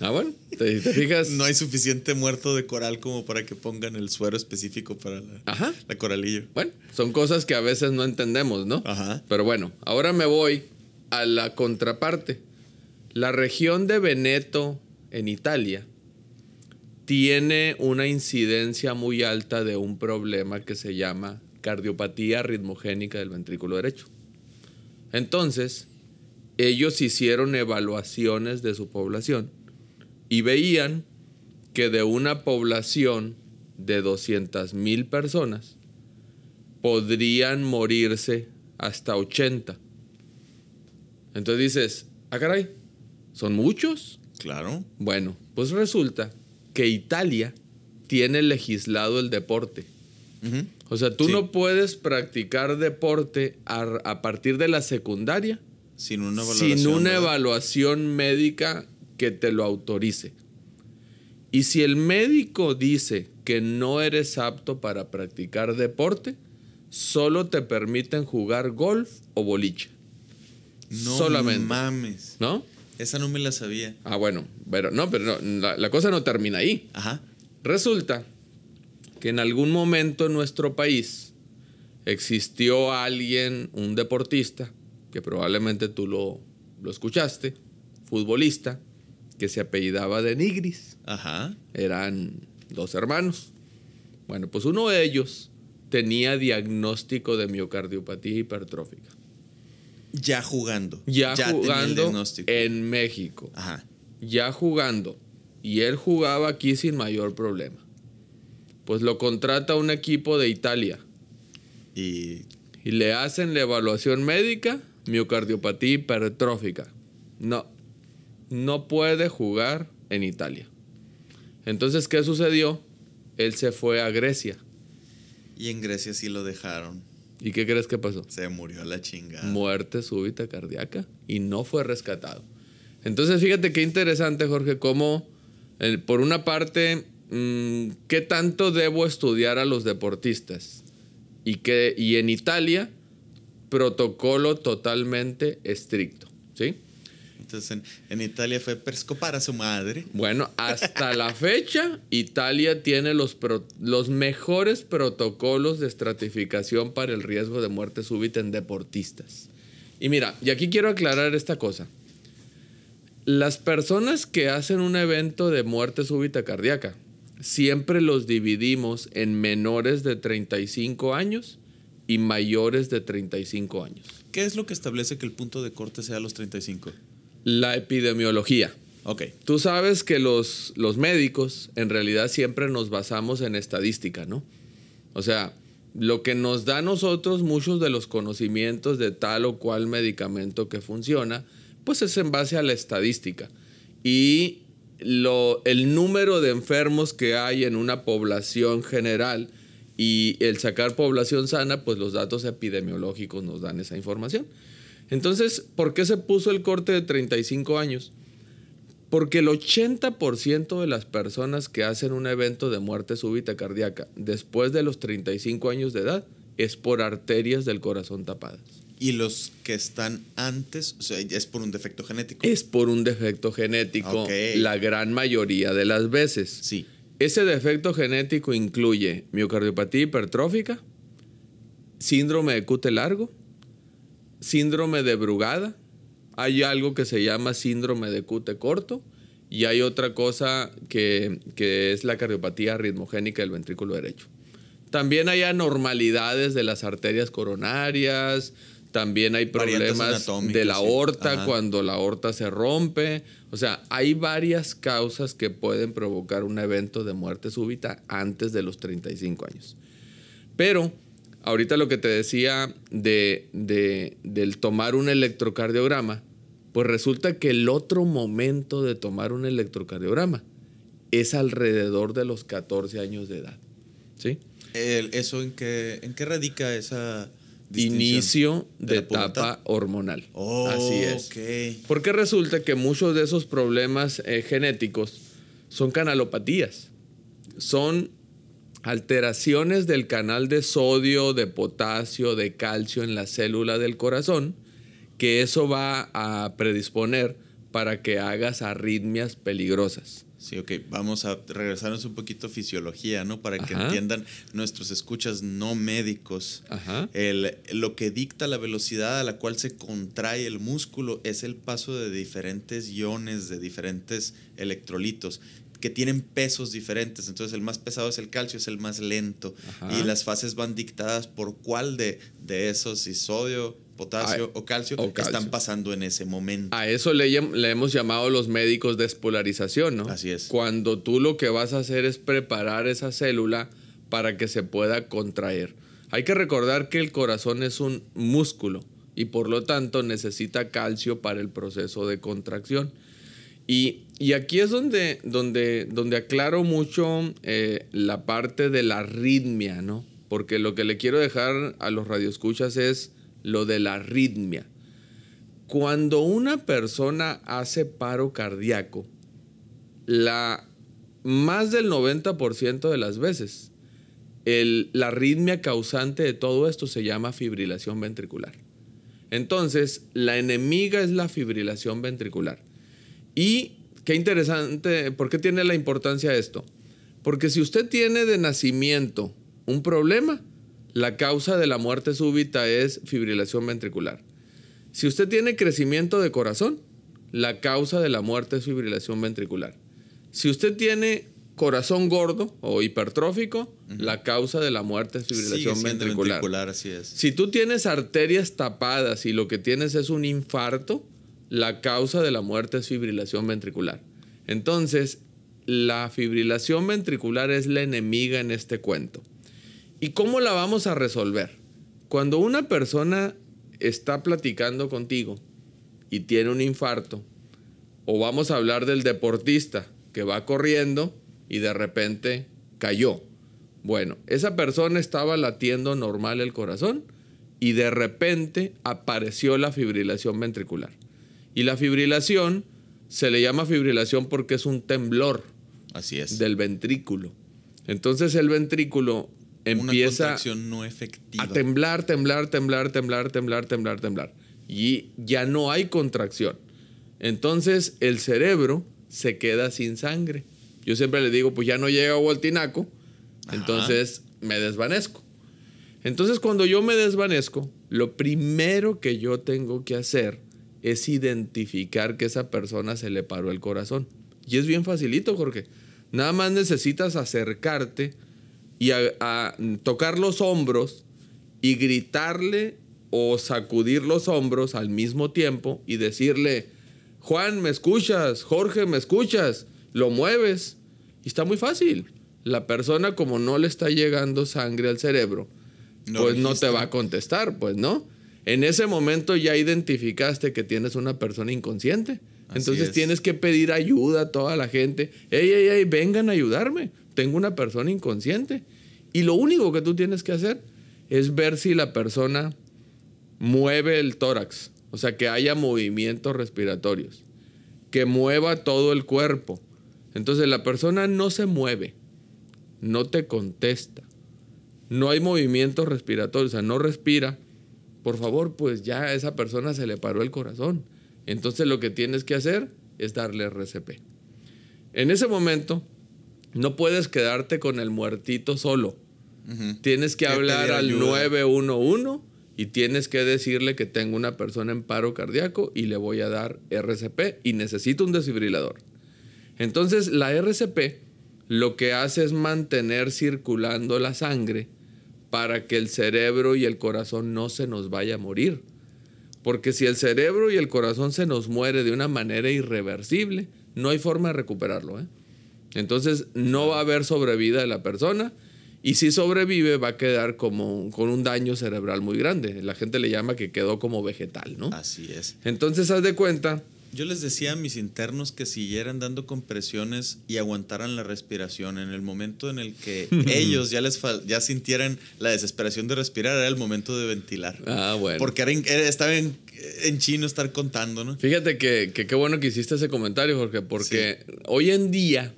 Ah, bueno, te, te fijas. No hay suficiente muerto de coral como para que pongan el suero específico para la, Ajá. la coralillo. Bueno, son cosas que a veces no entendemos, ¿no? Ajá. Pero bueno, ahora me voy a la contraparte. La región de Veneto, en Italia, tiene una incidencia muy alta de un problema que se llama cardiopatía ritmogénica del ventrículo derecho. Entonces, ellos hicieron evaluaciones de su población y veían que de una población de 200 mil personas podrían morirse hasta 80. Entonces dices, ah, caray, ¿son muchos? Claro. Bueno, pues resulta que Italia tiene legislado el deporte. O sea, tú Sí. no puedes practicar deporte a, a partir de la secundaria Sin una valoración. sin una ¿verdad? evaluación médica que te lo autorice. Y si el médico dice que no eres apto para practicar deporte, solo te permiten jugar golf o boliche. No solamente. mames. ¿No? Esa no me la sabía. Ah, bueno, pero no, pero no, la, la cosa no termina ahí. Ajá. Resulta que en algún momento en nuestro país existió alguien, un deportista, que probablemente tú lo, lo escuchaste, futbolista, que se apellidaba de Nigris. Ajá. Eran dos hermanos. Bueno, pues uno de ellos tenía diagnóstico de miocardiopatía hipertrófica. Ya jugando. Ya, el jugando en México. Ajá. ya jugando. Y él jugaba aquí sin mayor problema. Pues lo contrata un equipo de Italia Y y le hacen la evaluación médica, miocardiopatía hipertrófica. No, no puede jugar en Italia. Entonces, ¿qué sucedió? Él se fue a Grecia. Y en Grecia sí lo dejaron. ¿Y qué crees que pasó? Se murió a la chingada. muerte súbita cardíaca y no fue rescatado. Entonces, fíjate qué interesante, Jorge, cómo, eh, por una parte, mm, qué tanto debo estudiar a los deportistas. Y, que, y en Italia, protocolo totalmente estricto. ¿Sí? Entonces en, en Italia fue perscopar a su madre. Bueno, hasta la fecha, Italia tiene los, pro- los mejores protocolos de estratificación para el riesgo de muerte súbita en deportistas. Y mira, y aquí quiero aclarar esta cosa. Las personas que hacen un evento de muerte súbita cardíaca, siempre los dividimos en menores de 35 años y mayores de 35 años. ¿Qué es lo que establece que el punto de corte sea los 35? La epidemiología. Ok. Tú sabes que los, los médicos en realidad siempre nos basamos en estadística, ¿no? O sea, lo que nos da a nosotros muchos de los conocimientos de tal o cual medicamento que funciona, pues es en base a la estadística. Y lo, el número de enfermos que hay en una población general y el sacar población sana, pues los datos epidemiológicos nos dan esa información. Entonces, ¿por qué se puso el corte de 35 años? Porque el 80% de las personas que hacen un evento de muerte súbita cardíaca después de los 35 años de edad es por arterias del corazón tapadas. Y los que están antes, o sea, es por un defecto genético. Es por un defecto genético la gran mayoría de las veces. Sí. Ese defecto genético incluye miocardiopatía hipertrófica, síndrome de Cute largo, síndrome de Brugada, hay algo que se llama síndrome de Cute corto y hay otra cosa que, que es la cardiopatía ritmogénica del ventrículo derecho. También hay anormalidades de las arterias coronarias, También hay problemas de la aorta cuando la aorta se rompe. O sea, hay varias causas que pueden provocar un evento de muerte súbita antes de los 35 años. Pero ahorita lo que te decía de, de- del tomar un electrocardiograma, pues resulta que el otro momento de tomar un electrocardiograma es alrededor de los 14 años de edad. ¿Sí? ¿Eso en qué, en qué radica esa? Inicio ¿De etapa hormonal. Oh, Así es. Porque resulta que muchos de esos problemas eh, genéticos son canalopatías. Son alteraciones del canal de sodio, de potasio, de calcio en la célula del corazón, que eso va a predisponer para que hagas arritmias peligrosas. Sí, ok. Vamos a regresarnos un poquito a fisiología, ¿no? Para que Ajá. entiendan nuestros escuchas no médicos. Ajá. El, lo que dicta la velocidad a la cual se contrae el músculo es el paso de diferentes iones, de diferentes electrolitos que tienen pesos diferentes. Entonces el más pesado es el calcio, es el más lento. Ajá. Y las fases van dictadas por cuál de, de esos, si sodio, potasio Ay, o, calcio, o calcio. están pasando en ese momento. A eso le, hemos llamado los médicos despolarización, ¿no? Así es. Cuando tú lo que vas a hacer es preparar esa célula para que se pueda contraer. Hay que recordar que el corazón es un músculo y por lo tanto necesita calcio para el proceso de contracción. Y, y aquí es donde, donde, donde aclaro mucho eh, la parte de la arritmia, ¿no? Porque lo que le quiero dejar a los radioescuchas es lo de la arritmia. Cuando una persona hace paro cardíaco, la, más del 90% de las veces, el- la arritmia causante de todo esto se llama fibrilación ventricular. Entonces, la enemiga es la fibrilación ventricular. Y qué interesante, ¿por qué tiene la importancia esto? Porque si usted tiene de nacimiento un problema, la causa de la muerte súbita es fibrilación ventricular. Si usted tiene crecimiento de corazón, la causa de la muerte es fibrilación ventricular. Si usted tiene corazón gordo o hipertrófico, la causa de la muerte es fibrilación ventricular. ventricular, así es. Si tú tienes arterias tapadas y lo que tienes es un infarto, la causa de la muerte es fibrilación ventricular. Entonces, la fibrilación ventricular es la enemiga en este cuento. ¿Y cómo la vamos a resolver? Cuando una persona está platicando contigo y tiene un infarto, o vamos a hablar del deportista que va corriendo y de repente cayó. Bueno, esa persona estaba latiendo normal el corazón y de repente apareció la fibrilación ventricular. Y la fibrilación se le llama fibrilación porque es un temblor Así es. del ventrículo. Entonces el ventrículo Una empieza contracción no efectiva. a temblar, temblar, temblar, temblar, temblar, temblar, temblar. Y ya no hay contracción. Entonces el cerebro se queda sin sangre. Yo siempre le digo, pues ya no llega agua al tinaco, Ajá. entonces me desvanezco. Entonces cuando yo me desvanezco, lo primero que yo tengo que hacer es identificar que esa persona se le paró el corazón. Y es bien facilito, Jorge. Nada más necesitas acercarte y a, a tocar los hombros y gritarle o sacudir los hombros al mismo tiempo y decirle, Juan, ¿me escuchas? Jorge, ¿me escuchas? Lo mueves. Y está muy fácil. La persona como no le está llegando sangre al cerebro, No pues no te va a contestar, pues no. En ese momento ya identificaste que tienes una persona inconsciente. Así Entonces es. tienes que pedir ayuda a toda la gente. Ey, ey, ey, vengan a ayudarme. Tengo una persona inconsciente. Y lo único que tú tienes que hacer es ver si la persona mueve el tórax. O sea, que haya movimientos respiratorios. Que mueva todo el cuerpo. Entonces la persona no se mueve. No te contesta. No hay movimientos respiratorios. O sea, no respira. Por favor, pues ya a esa persona se le paró el corazón. Entonces lo que tienes que hacer es darle RCP. En ese momento, no puedes quedarte con el muertito solo. Tienes que Que hablar al ayuda. 911 y tienes que decirle que tengo una persona en paro cardíaco y le voy a dar RCP y necesito un desfibrilador. Entonces, la RCP lo que hace es mantener circulando la sangre para que el cerebro y el corazón no se nos vaya a morir, Porque si el cerebro y el corazón se nos muere de una manera irreversible, no hay forma de recuperarlo. ¿eh? Entonces no va a haber sobrevida de la persona y si sobrevive va a quedar como con un daño cerebral muy grande. La gente le llama que quedó como vegetal, ¿no? Así es. Entonces haz de cuenta Yo les decía a mis internos que siguieran dando compresiones y aguantaran la respiración. En el momento en el que ellos ya les ya sintieran la desesperación de respirar, era el momento de ventilar. Ah, bueno. Porque era estaba en, en chino estar contando, ¿no? Fíjate que, que qué bueno que hiciste ese comentario, Jorge, porque hoy en día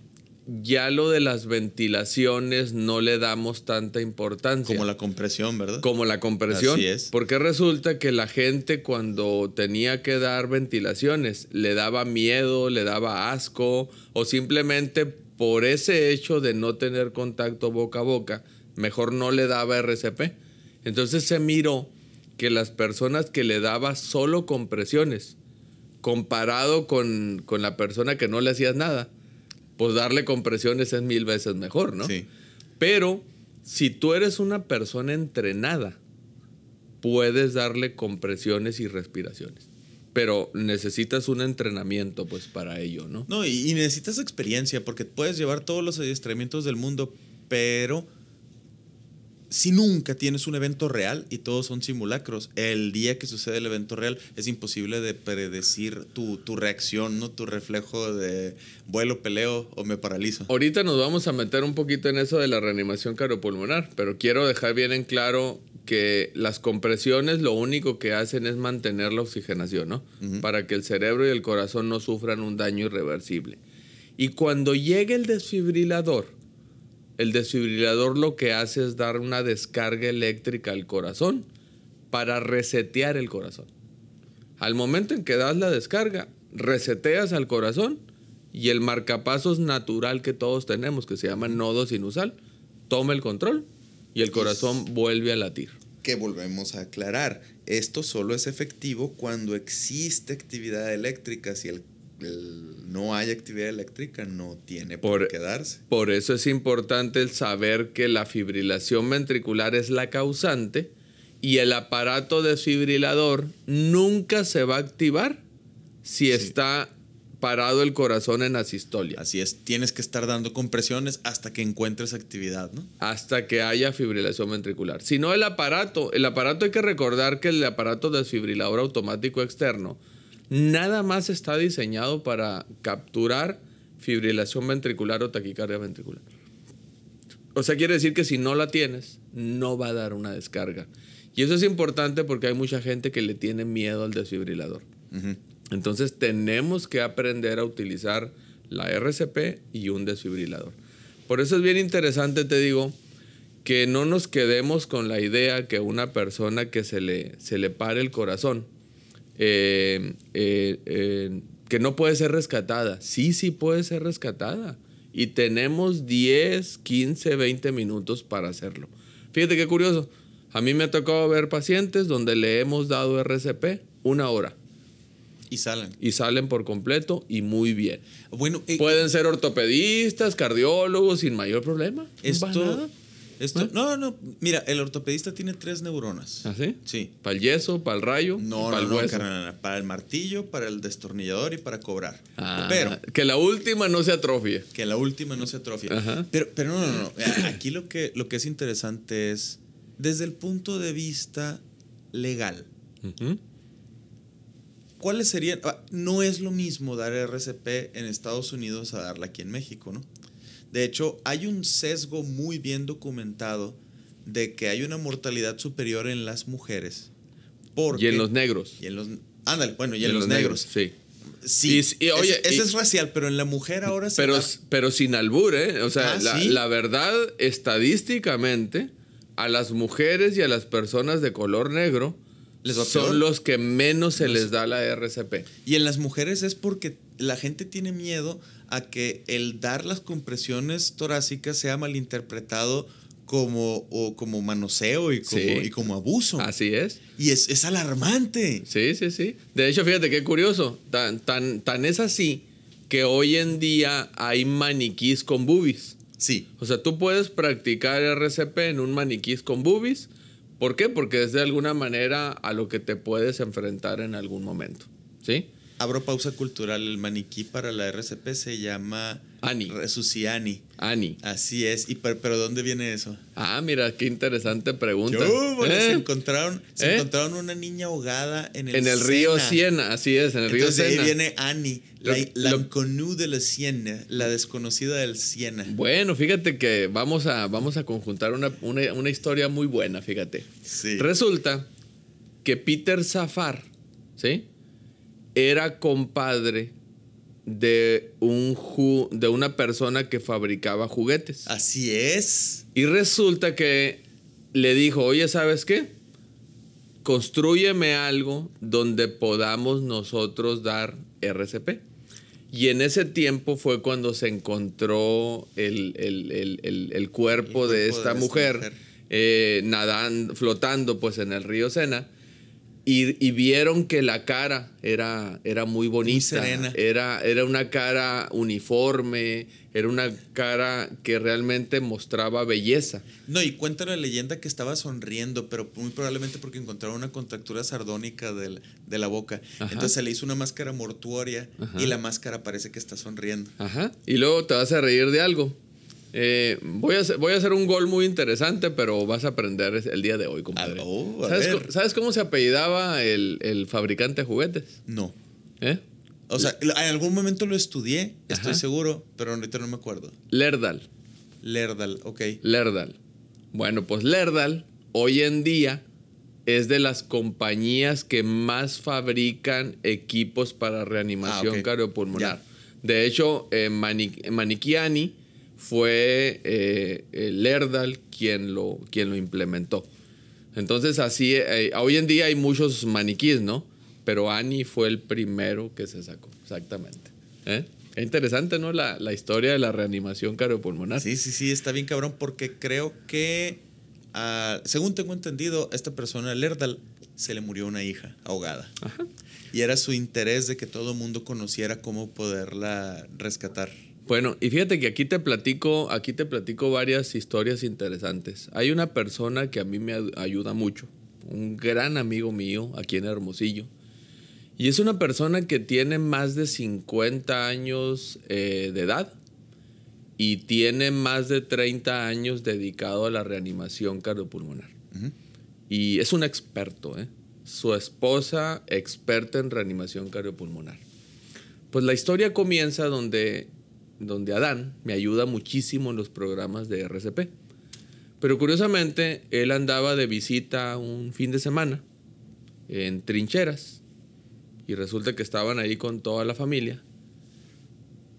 ya lo de las ventilaciones no le damos tanta importancia. Como la compresión, ¿verdad? como la compresión. Así es. Porque resulta que la gente cuando tenía que dar ventilaciones le daba miedo, le daba asco o simplemente por ese hecho de no tener contacto boca a boca, mejor no le daba RCP. Entonces se miró que las personas que le daba solo compresiones, comparado con, con la persona que no le hacías nada, pues darle compresiones es mil veces mejor, ¿no? Sí. Pero si tú eres una persona entrenada, puedes darle compresiones y respiraciones. Pero necesitas un entrenamiento pues para ello, ¿no? No, y, y necesitas experiencia porque puedes llevar todos los adiestramientos del mundo, pero si nunca tienes un evento real y todos son simulacros, el día que sucede el evento real es imposible de predecir tu, tu reacción, ¿no? Tu reflejo de vuelo, peleo o me paralizo. Ahorita nos vamos a meter un poquito en eso de la reanimación cardiopulmonar, pero quiero dejar bien en claro que las compresiones lo único que hacen es mantener la oxigenación, ¿no? Para que el cerebro y el corazón no sufran un daño irreversible. Y cuando llegue el desfibrilador, el desfibrilador lo que hace es dar una descarga eléctrica al corazón para resetear el corazón. Al momento en que das la descarga, reseteas al corazón y el marcapasos natural que todos tenemos, que se llama nodo sinusal, toma el control y el corazón vuelve a latir. Que volvemos a aclarar, esto solo es efectivo cuando existe actividad eléctrica. Si el, no hay actividad eléctrica, no tiene por, Por- qué darse. Por eso es importante el saber que la fibrilación ventricular es la causante y el aparato desfibrilador nunca se va a activar si está parado el corazón en asistolia. Así es, tienes que estar dando compresiones hasta que encuentres actividad, ¿no? hasta que haya fibrilación ventricular. Si no, el aparato, el aparato hay que recordar que el aparato desfibrilador automático externo nada más está diseñado para capturar fibrilación ventricular o taquicardia ventricular. O sea, quiere decir que si no la tienes, no va a dar una descarga. Y eso es importante porque hay mucha gente que le tiene miedo al desfibrilador. Entonces tenemos que aprender a utilizar la RCP y un desfibrilador. Por eso es bien interesante, te digo, que no nos quedemos con la idea que una persona que se le, se le pare el corazón, eh, eh, eh, que no puede ser rescatada. Sí, sí puede ser rescatada. Y tenemos 10, 15, 20 minutos para hacerlo. Fíjate qué curioso. A mí me ha tocado ver pacientes donde le hemos dado RCP una hora Y salen. y salen por completo y muy bien. Bueno, eh, Pueden ser ortopedistas, cardiólogos sin mayor problema. No esto, nada. Esto, no, no, mira, el ortopedista tiene tres neuronas. ¿Ah, sí? Sí. Para el yeso, para el rayo, No, para no, el no, hueso. para el martillo, para el destornillador y para cobrar. Ah, Pero que la última no se atrofie. que la última no se atrofia. Ajá. Pero, pero no, no, no. Aquí lo que, lo que es interesante es, desde el punto de vista legal. ¿cuáles serían? ah, No es lo mismo dar RCP en Estados Unidos a darla aquí en México, ¿no? De hecho, hay un sesgo muy bien documentado de que hay una mortalidad superior en las mujeres. Porque, Y en los negros. y en los ándale, bueno, y en, los, negros. Sí. Sí. Y- y, oye, ese, es racial, pero en la mujer ahora se Pero, da- pero sin albur, ¿eh? O sea, Ah, la, ¿sí? la verdad, estadísticamente, a las mujeres y a las personas de color negro Les son los que menos se les da la RCP. Y en las mujeres es porque la gente tiene miedo a que el dar las compresiones torácicas sea malinterpretado como, o como manoseo y como, Sí. y como abuso. Así es. Y es, es alarmante. Sí, sí, sí. De hecho, fíjate qué curioso. Tan, tan, tan es así que hoy en día hay maniquís con boobies. Sí. O sea, tú puedes practicar RCP en un maniquís con boobies ¿Por qué? Porque es de alguna manera a lo que te puedes enfrentar en algún momento. ¿Sí? Abro pausa cultural. El maniquí para la RCP se llama Ani. Resuciani. Ani. Así es. ¿Y per- pero dónde viene eso? Ah, mira, qué interesante pregunta. Yo, ¿Eh? se encontraron, se ¿Eh? encontraron una niña ahogada en el, En el río. Siena, así es, en el río Entonces de ahí viene Annie, la, Lo- la lo- de la Siena, la desconocida del Siena. Bueno, fíjate que vamos a, vamos a conjuntar una, una- una historia muy buena, fíjate. Sí. Resulta que Peter Safar, ¿sí? Era compadre de, un ju- de una persona que fabricaba juguetes. Así es. Y resulta que le dijo, oye, ¿sabes qué? Construyeme algo donde podamos nosotros dar RCP. Y en ese tiempo fue cuando se encontró el, el- el- el- cuerpo, de esta de esta mujer, mujer. eh, nadando, flotando pues en el río Sena. Y, y vieron que la cara era, era muy bonita. serena. Era, era una cara uniforme, era una cara que realmente mostraba belleza. No, y cuenta la leyenda que estaba sonriendo, pero muy probablemente porque encontraron una contractura sardónica del- de la boca. Ajá. Entonces se le hizo una máscara mortuoria Ajá. y la máscara parece que está sonriendo. Ajá. Y luego te vas a reír de algo. Eh, voy, a hacer, voy a hacer un gol muy interesante, pero vas a aprender el día de hoy, compadre. Ah, oh, a ¿Sabes, ver. cómo, sabes cómo se apellidaba el, el fabricante de juguetes? No. ¿Eh? O sea, en algún momento lo estudié, estoy Ajá. seguro, pero ahorita no me acuerdo. Lerdal. Lerdal, ok. Lerdal. Bueno, pues Lerdal hoy en día es de las compañías que más fabrican equipos para reanimación Ah, cardiopulmonar. Ya. De hecho, eh, Manikiani fue eh, eh, Lerdal quien lo, quien lo implementó. Entonces, así, eh, hoy en día hay muchos maniquíes, ¿no? Pero Ani fue el primero que se sacó, exactamente. ¿Eh? Es interesante, ¿no? La, la historia de la reanimación cardiopulmonar. Sí, sí, sí, está bien cabrón porque creo que, ah, según tengo entendido, a esta persona, Lerdal, se le murió una hija ahogada. Y era su interés de que todo el mundo conociera cómo poderla rescatar. Bueno, y fíjate que aquí te platico, aquí te platico varias historias interesantes. Hay una persona que a mí me ay- ayuda mucho, un gran amigo mío aquí en Hermosillo. Y es una persona que tiene más de 50 años eh, de edad y tiene más de 30 años dedicado a la reanimación cardiopulmonar. Ujú. Y es un experto, ¿eh? Su esposa, experta en reanimación cardiopulmonar. Pues la historia comienza donde, donde Adán me ayuda muchísimo en los programas de RCP. Pero curiosamente, él andaba de visita un fin de semana en trincheras y resulta que estaban ahí con toda la familia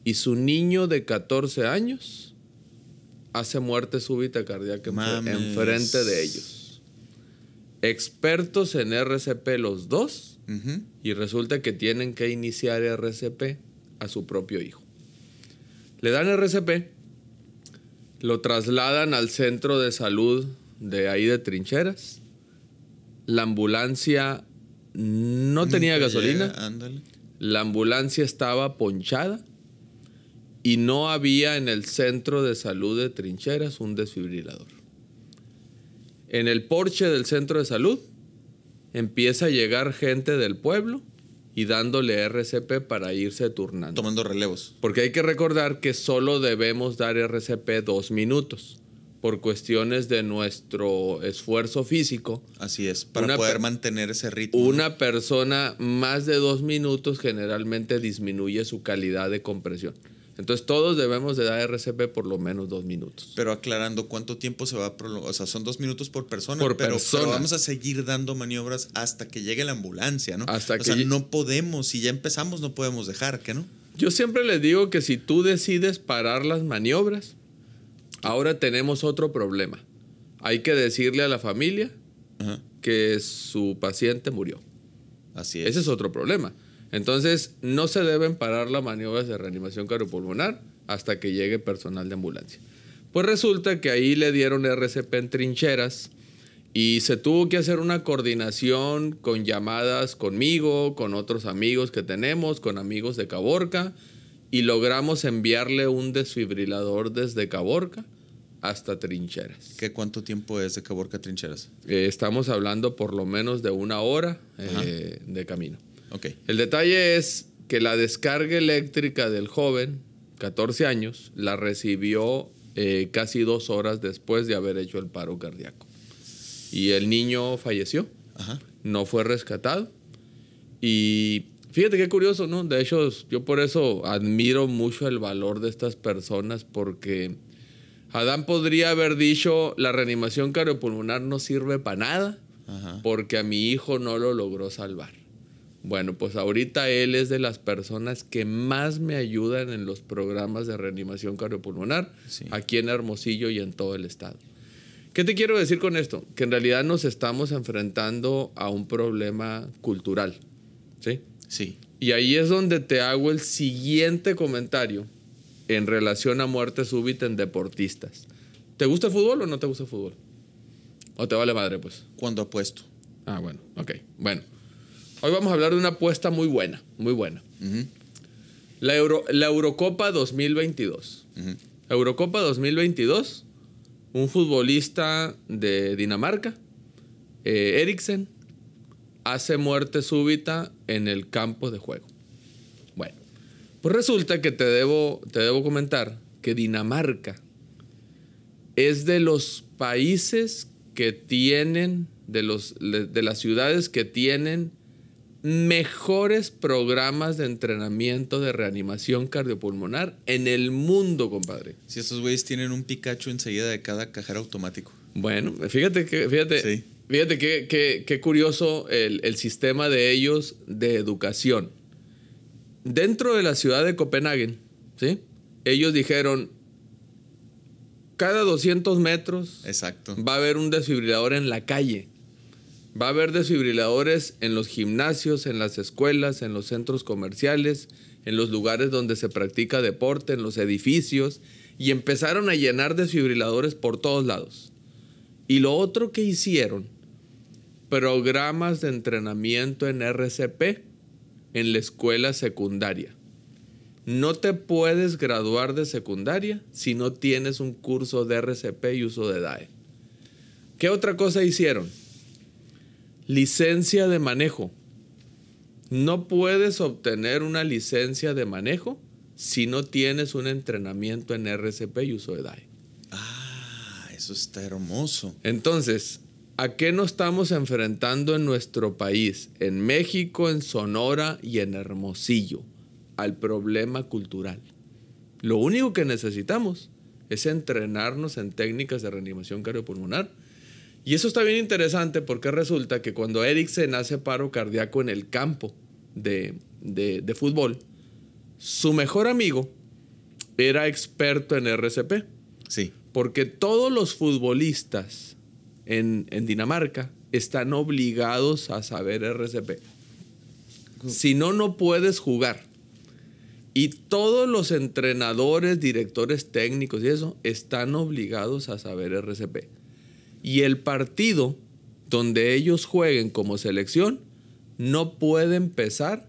y su niño de 14 años hace muerte súbita cardíaca en- Mames. enfrente de ellos. Expertos en RCP los dos y resulta que tienen que iniciar RCP a su propio hijo. Le dan RCP, lo trasladan al centro de salud de ahí de trincheras. La ambulancia no tenía gasolina. llega. La ambulancia estaba ponchada y no había en el centro de salud de trincheras un desfibrilador. En el porche del centro de salud empieza a llegar gente del pueblo y dándole RCP para irse turnando. Tomando relevos. Porque hay que recordar que solo debemos dar RCP dos minutos por cuestiones de nuestro esfuerzo físico. Así es, para Una poder mantener ese ritmo. Una persona más de dos minutos generalmente disminuye su calidad de compresión. Entonces todos debemos de dar RCP por lo menos dos minutos. Pero aclarando cuánto tiempo se va a prolongar. O sea, son dos minutos por persona. Por pero, persona. pero vamos a seguir dando maniobras hasta que llegue la ambulancia, ¿no? Hasta o que sea, no podemos. Si ya empezamos, no podemos dejar, ¿que no? Yo siempre les digo que si tú decides parar las maniobras, ahora tenemos otro problema. Hay que decirle a la familia Ajá. que su paciente murió. Así es. Ese es otro problema. Entonces, no se deben parar las maniobras de reanimación cardiopulmonar hasta que llegue personal de ambulancia. Pues resulta que ahí le dieron RCP en trincheras y se tuvo que hacer una coordinación con llamadas conmigo, con otros amigos que tenemos, con amigos de Caborca y logramos enviarle un desfibrilador desde Caborca hasta Trincheras. ¿Qué cuánto tiempo es de Caborca a Trincheras? Eh, estamos hablando por lo menos de una hora eh, de camino. Ok. El detalle es que la descarga eléctrica del joven, 14 años, la recibió eh, casi dos horas después de haber hecho el paro cardíaco. Y el niño falleció, Ajá. no fue rescatado. Y fíjate qué curioso, ¿no? De hecho, yo por eso admiro mucho el valor de estas personas porque Adán podría haber dicho, la reanimación cardiopulmonar no sirve para nada Ajá. porque a mi hijo no lo logró salvar. Bueno, pues ahorita él es de las personas que más me ayudan en los programas de reanimación cardiopulmonar Sí. aquí en Hermosillo y en todo el estado. ¿Qué te quiero decir con esto? Que en realidad nos estamos enfrentando a un problema cultural. ¿Sí? Sí. Y ahí es donde te hago el siguiente comentario en relación a muerte súbita en deportistas. ¿Te gusta el fútbol o no te gusta el fútbol? ¿O te vale madre, pues? ¿Cuándo apuesto? Ah, bueno, ok. Bueno, hoy vamos a hablar de una apuesta muy buena, muy buena. La, Euro- la Eurocopa 2022. ujú. Eurocopa 2022, un futbolista de Dinamarca, eh, Eriksen, hace muerte súbita en el campo de juego. Bueno, pues resulta que te debo, te debo comentar que Dinamarca es de los países que tienen, de, los, de las ciudades que tienen mejores programas de entrenamiento de reanimación cardiopulmonar en el mundo, compadre. Si estos güeyes tienen un Pikachu enseguida de cada cajero automático. Bueno, fíjate que, fíjate, Sí. fíjate qué qué- qué curioso el, el sistema de ellos de educación. Dentro de la ciudad de Copenhague, ¿sí? Ellos dijeron, cada 200 metros Exacto. va a haber un desfibrilador en la calle. Va a haber desfibriladores en los gimnasios, en las escuelas, en los centros comerciales, en los lugares donde se practica deporte, en los edificios. Y empezaron a llenar desfibriladores por todos lados. Y lo otro que hicieron, programas de entrenamiento en RCP en la escuela secundaria. No te puedes graduar de secundaria si no tienes un curso de RCP y uso de DAE. ¿Qué otra cosa hicieron? Licencia de manejo. No puedes obtener una licencia de manejo si no tienes un entrenamiento en RCP y uso de DAE. Ah, eso está hermoso. Entonces, ¿a qué nos estamos enfrentando en nuestro país? En México, en Sonora y en Hermosillo. Al problema cultural. Lo único que necesitamos es entrenarnos en técnicas de reanimación cardiopulmonar. Y eso está bien interesante porque resulta que cuando Eriksen hace paro cardíaco en el campo de, de- de fútbol, su mejor amigo era experto en RCP. Sí. Porque todos los futbolistas en, en Dinamarca están obligados a saber RCP. Si no, no puedes jugar. Y todos los entrenadores, directores técnicos y eso están obligados a saber RCP. Y el partido donde ellos jueguen como selección no puede empezar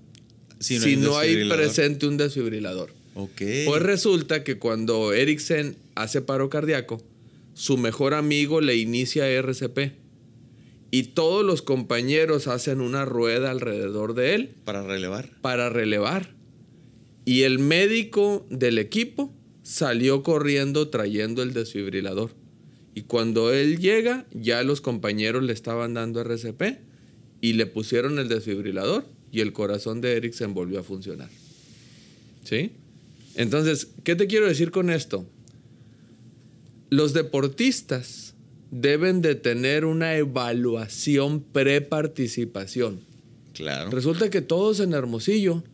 Si si no no, hay presente un desfibrilador. Pues resulta que cuando Eriksen hace paro cardíaco, su mejor amigo le inicia RCP. Y todos los compañeros hacen una rueda alrededor de él Para relevar. para relevar. Y el médico del equipo salió corriendo trayendo el desfibrilador. Y cuando él llega, ya los compañeros le estaban dando RCP y le pusieron el desfibrilador y el corazón de Eriksen volvió a funcionar. ¿Sí? Entonces, ¿qué te quiero decir con esto? Los deportistas deben de tener una evaluación preparticipación. Claro. Resulta que todos en Hermosillo,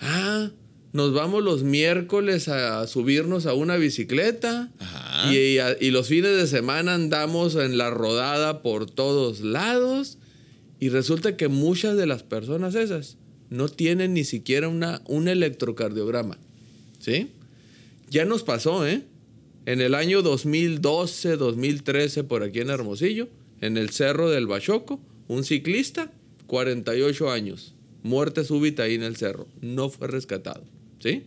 ah, nos vamos los miércoles a subirnos a una bicicleta Ajá. y, a- y los fines de semana andamos en la rodada por todos lados y resulta que muchas de las personas esas no tienen ni siquiera una, un electrocardiograma, ¿sí? Ya nos pasó, ¿eh? En el año 2012, 2013, por aquí en Hermosillo, en el Cerro del Bachoco, un ciclista, 48 años, muerte súbita ahí en el cerro, no fue rescatado, ¿sí?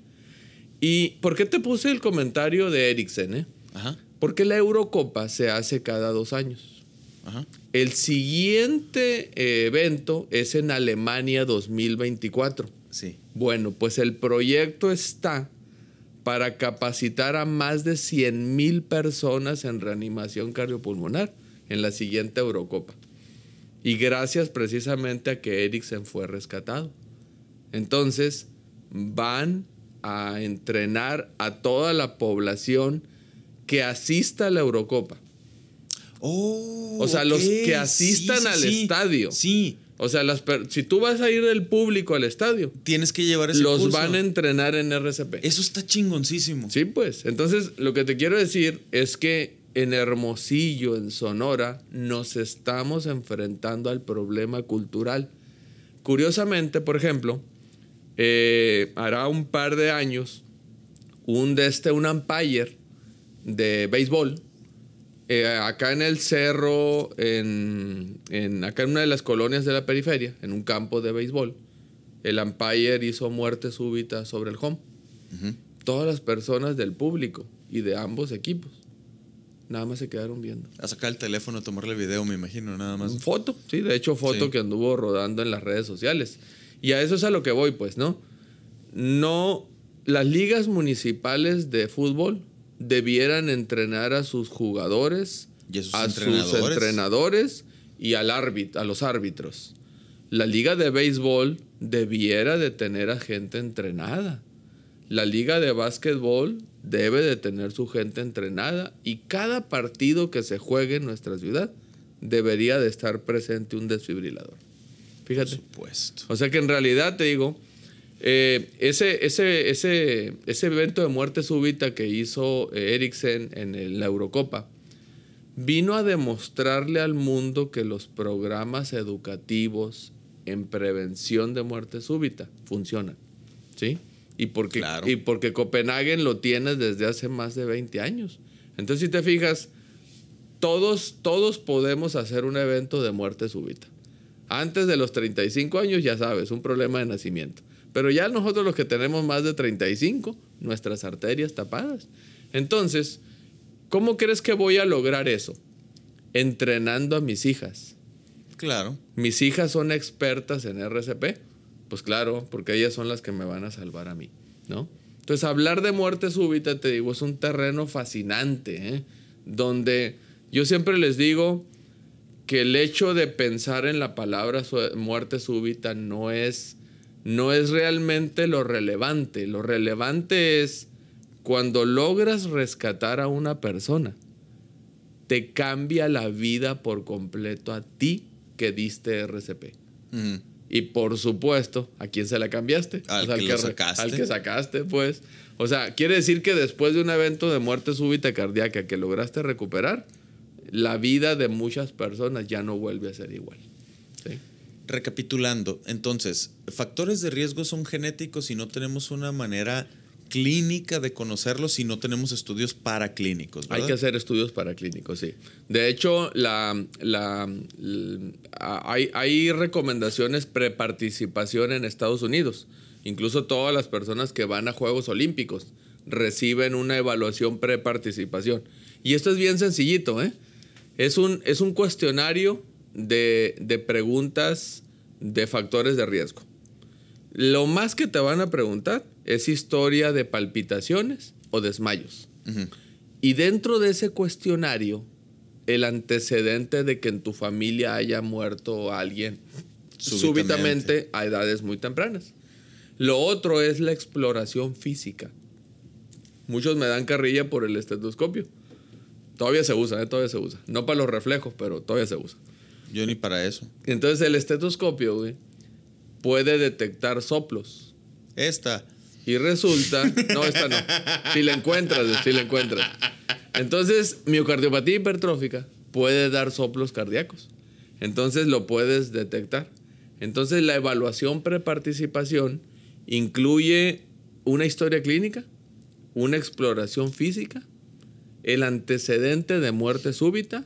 ¿Y por qué te puse el comentario de Eriksen, eh? Ajá. Porque la Eurocopa se hace cada dos años. Ajá. El siguiente eh, evento es en Alemania 2024. Sí. Bueno, pues el proyecto está para capacitar a más de 100 mil personas en reanimación cardiopulmonar en la siguiente Eurocopa. Y gracias precisamente a que Eriksen fue rescatado. Entonces, van a entrenar a toda la población que asista a la Eurocopa. Oh, O sea, los que asistan Sí, sí, al sí. estadio. Sí. O sea, las si tú vas a ir del público al estadio, Tienes que llevar ese los curso. van a entrenar en RCP. Eso está chingoncísimo. Sí, pues. Entonces, lo que te quiero decir es que en Hermosillo, en Sonora, nos estamos enfrentando al problema cultural. Curiosamente, por ejemplo, eh, hará un par de años, un de este, un umpire de béisbol, eh, acá en el cerro, en, en- acá en una de las colonias de la periferia, en un campo de béisbol, el umpire hizo muerte súbita sobre el home todas las personas del público y de ambos equipos. Nada más se quedaron viendo. A sacar el teléfono, a tomarle video, me imagino, nada más. Foto, sí, de hecho foto Sí. que anduvo rodando en las redes sociales. Y a eso es a lo que voy, pues, ¿no? No, las ligas municipales de fútbol debieran entrenar a sus jugadores, Y a sus entrenadores y al árbitro, a los árbitros. La liga de béisbol debiera de tener a gente entrenada. La liga de básquetbol debe de tener su gente entrenada y cada partido que se juegue en nuestra ciudad debería de estar presente un desfibrilador. Por Fíjate. supuesto. O sea que en realidad te digo, eh, ese, ese, ese, ese evento de muerte súbita que hizo eh, Eriksen en la Eurocopa vino a demostrarle al mundo que los programas educativos en prevención de muerte súbita funcionan. ¿Sí? Y porque, Claro. y porque Copenhague lo tiene desde hace más de 20 años. Entonces, si te fijas, todos, todos podemos hacer un evento de muerte súbita. Antes de los 35 años, ya sabes, un problema de nacimiento. Pero ya nosotros los que tenemos más de 35, nuestras arterias tapadas. Entonces, ¿cómo crees que voy a lograr eso? Entrenando a mis hijas. Claro. Mis hijas son expertas en RCP. Pues claro, porque ellas son las que me van a salvar a mí, ¿no? Entonces, hablar de muerte súbita, te digo, es un terreno fascinante, ¿eh? Donde yo siempre les digo que el hecho de pensar en la palabra muerte súbita no es, no es realmente lo relevante. Lo relevante es cuando logras rescatar a una persona, te cambia la vida por completo a ti que diste RCP. Y por supuesto, ¿a quién se la cambiaste? Al que lo re- sacaste. Al que sacaste, pues. O sea, quiere decir que después de un evento de muerte súbita cardíaca que lograste recuperar, la vida de muchas personas ya no vuelve a ser igual. ¿sí? Recapitulando, entonces, factores de riesgo son genéticos y no tenemos una manera clínica de conocerlos y no tenemos estudios paraclínicos. Hay ¿verdad? que hacer estudios paraclínicos, sí. De hecho, la, la- l- a- hay, hay recomendaciones preparticipación en Estados Unidos. Incluso todas las personas que van a Juegos Olímpicos reciben una evaluación preparticipación. Y esto es bien sencillito, ¿eh? Es un, es un cuestionario de, de preguntas de factores de riesgo. Lo más que te van a preguntar es historia de palpitaciones o desmayos. Y dentro de ese cuestionario, el antecedente de que en tu familia haya muerto alguien Súbitamente. súbitamente, a edades muy tempranas. Lo otro es la exploración física. Muchos me dan carrilla por el estetoscopio. Todavía se usa, ¿eh? todavía se usa. No para los reflejos, pero todavía se usa. Yo ni para eso. Entonces el estetoscopio, güey, puede detectar soplos. Esta. Y resulta, no, esta no. Si la encuentras, si la encuentras. Entonces, miocardiopatía hipertrófica puede dar soplos cardíacos. Entonces lo puedes detectar. Entonces la evaluación preparticipación incluye una historia clínica, una exploración física, el antecedente de muerte súbita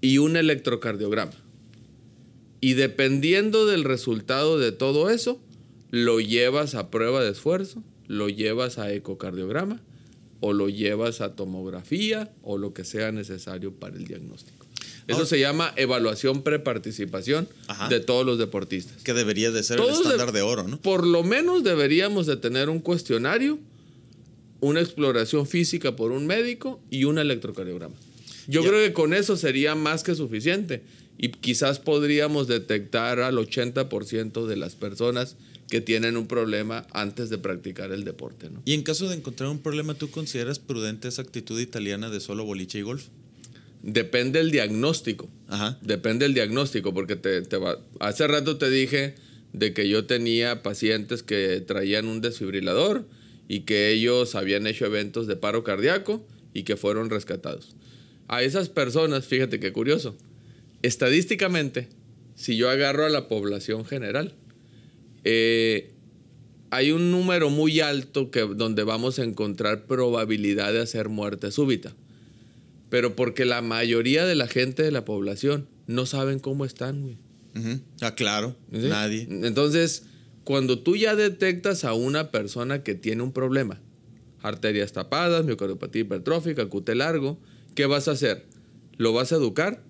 y un electrocardiograma. Y dependiendo del resultado de todo eso, lo llevas a prueba de esfuerzo, lo llevas a ecocardiograma o lo llevas a tomografía o lo que sea necesario para el diagnóstico. Eso Ahora- se llama evaluación preparticipación Ajá. de todos los deportistas. Que debería de ser el Todos de- estándar de oro, ¿no? Por lo menos deberíamos de tener un cuestionario, una exploración física por un médico y un electrocardiograma. Yo creo que con eso sería más que suficiente y quizás podríamos detectar al 80% de las personas que tienen un problema antes de practicar el deporte. ¿no? Y en caso de encontrar un problema, ¿tú consideras prudente esa actitud italiana de solo boliche y golf? Depende el diagnóstico. Ajá. Depende el diagnóstico, porque te, te va. Hace rato te dije de que yo tenía pacientes que traían un desfibrilador y que ellos habían hecho eventos de paro cardíaco y que fueron rescatados. A esas personas, fíjate qué curioso, estadísticamente, si yo agarro a la población general, eh, hay un número muy alto que, donde vamos a encontrar probabilidad de hacer muerte súbita pero porque la mayoría de la gente de la población no saben cómo están, güey. Ah, claro. ¿Sí? Nadie. Entonces, cuando tú ya detectas a una persona que tiene un problema, arterias tapadas, miocardiopatía hipertrófica, QT largo, ¿qué vas a hacer? ¿Lo vas a educar?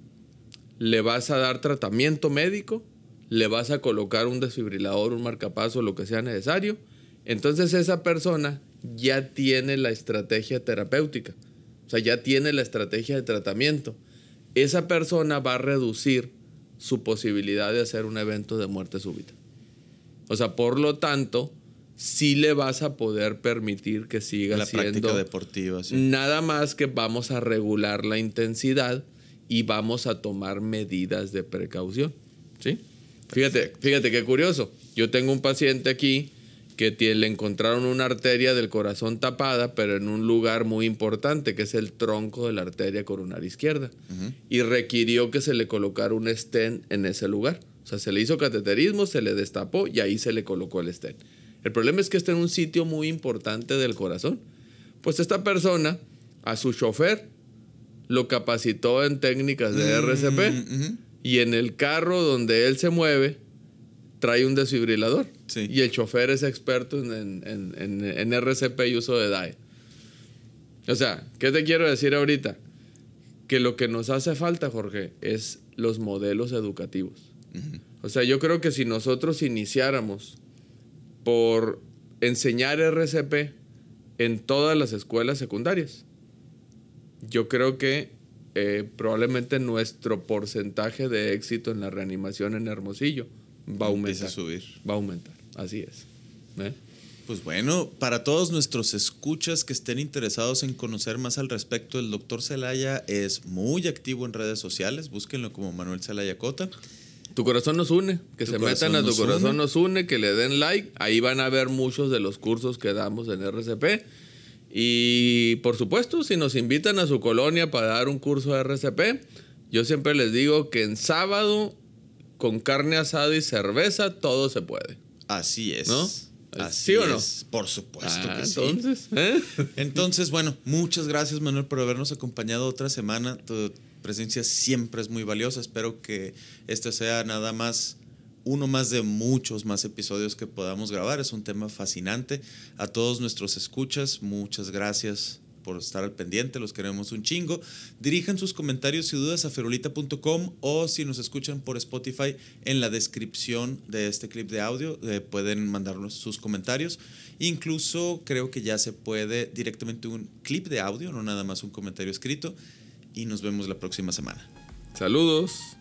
¿Le vas a dar tratamiento médico? ¿Le vas a colocar un desfibrilador, un marcapaso, lo que sea necesario? Entonces esa persona ya tiene la estrategia terapéutica, o sea, ya tiene la estrategia de tratamiento. Esa persona va a reducir su posibilidad de hacer un evento de muerte súbita. O sea, por lo tanto, sí le vas a poder permitir que siga La siendo práctica deportiva, sí. Nada más que vamos a regular la intensidad y vamos a tomar medidas de precaución. ¿Sí? Fíjate, fíjate qué curioso. Yo tengo un paciente aquí que le encontraron una arteria del corazón tapada, pero en un lugar muy importante, que es el tronco de la arteria coronaria izquierda. Y requirió que se le colocara un stent en ese lugar. O sea, se le hizo cateterismo, se le destapó y ahí se le colocó el stent. El problema es que está en un sitio muy importante del corazón. Pues esta persona, a su chofer, lo capacitó en técnicas de RCP ujú. y en el carro donde él se mueve trae un desfibrilador. Sí. Y el chofer es experto en, en- en- en- en RCP y uso de DAE. O sea, ¿qué te quiero decir ahorita? Que lo que nos hace falta, Jorge, es los modelos educativos. O sea, yo creo que si nosotros iniciáramos por enseñar RCP en todas las escuelas secundarias, yo creo que eh, probablemente nuestro porcentaje de éxito en la reanimación en Hermosillo va a aumentar. a subir. Va a aumentar, así es. ¿Eh? Pues bueno, para todos nuestros escuchas que estén interesados en conocer más al respecto, el doctor Celaya es muy activo en redes sociales. Búsquenlo como Manuel Celaya Cota. Tu corazón nos une, que Tu se metan a tu corazón une. nos une, que le den like. Ahí van a ver muchos de los cursos que damos en RCP. Y por supuesto, si nos invitan a su colonia para dar un curso de RCP, yo siempre les digo que en sábado, con carne asada y cerveza, todo se puede. Así es. ¿No? Así ¿Sí o no? es. Por supuesto Ah, que sí. entonces, ¿eh? Entonces, bueno, muchas gracias Manuel por habernos acompañado otra semana. Presencia siempre es muy valiosa. Espero que este sea nada más uno más de muchos más episodios que podamos grabar. Es un tema fascinante. A todos nuestros escuchas, muchas gracias por estar al pendiente, los queremos un chingo. Dirijan sus comentarios y dudas a ferulita.com o si nos escuchan por Spotify, en la descripción de este clip de audio eh, pueden mandarnos sus comentarios. Incluso creo que ya se puede directamente un clip de audio, no nada más un comentario escrito. Y nos vemos la próxima semana. Saludos.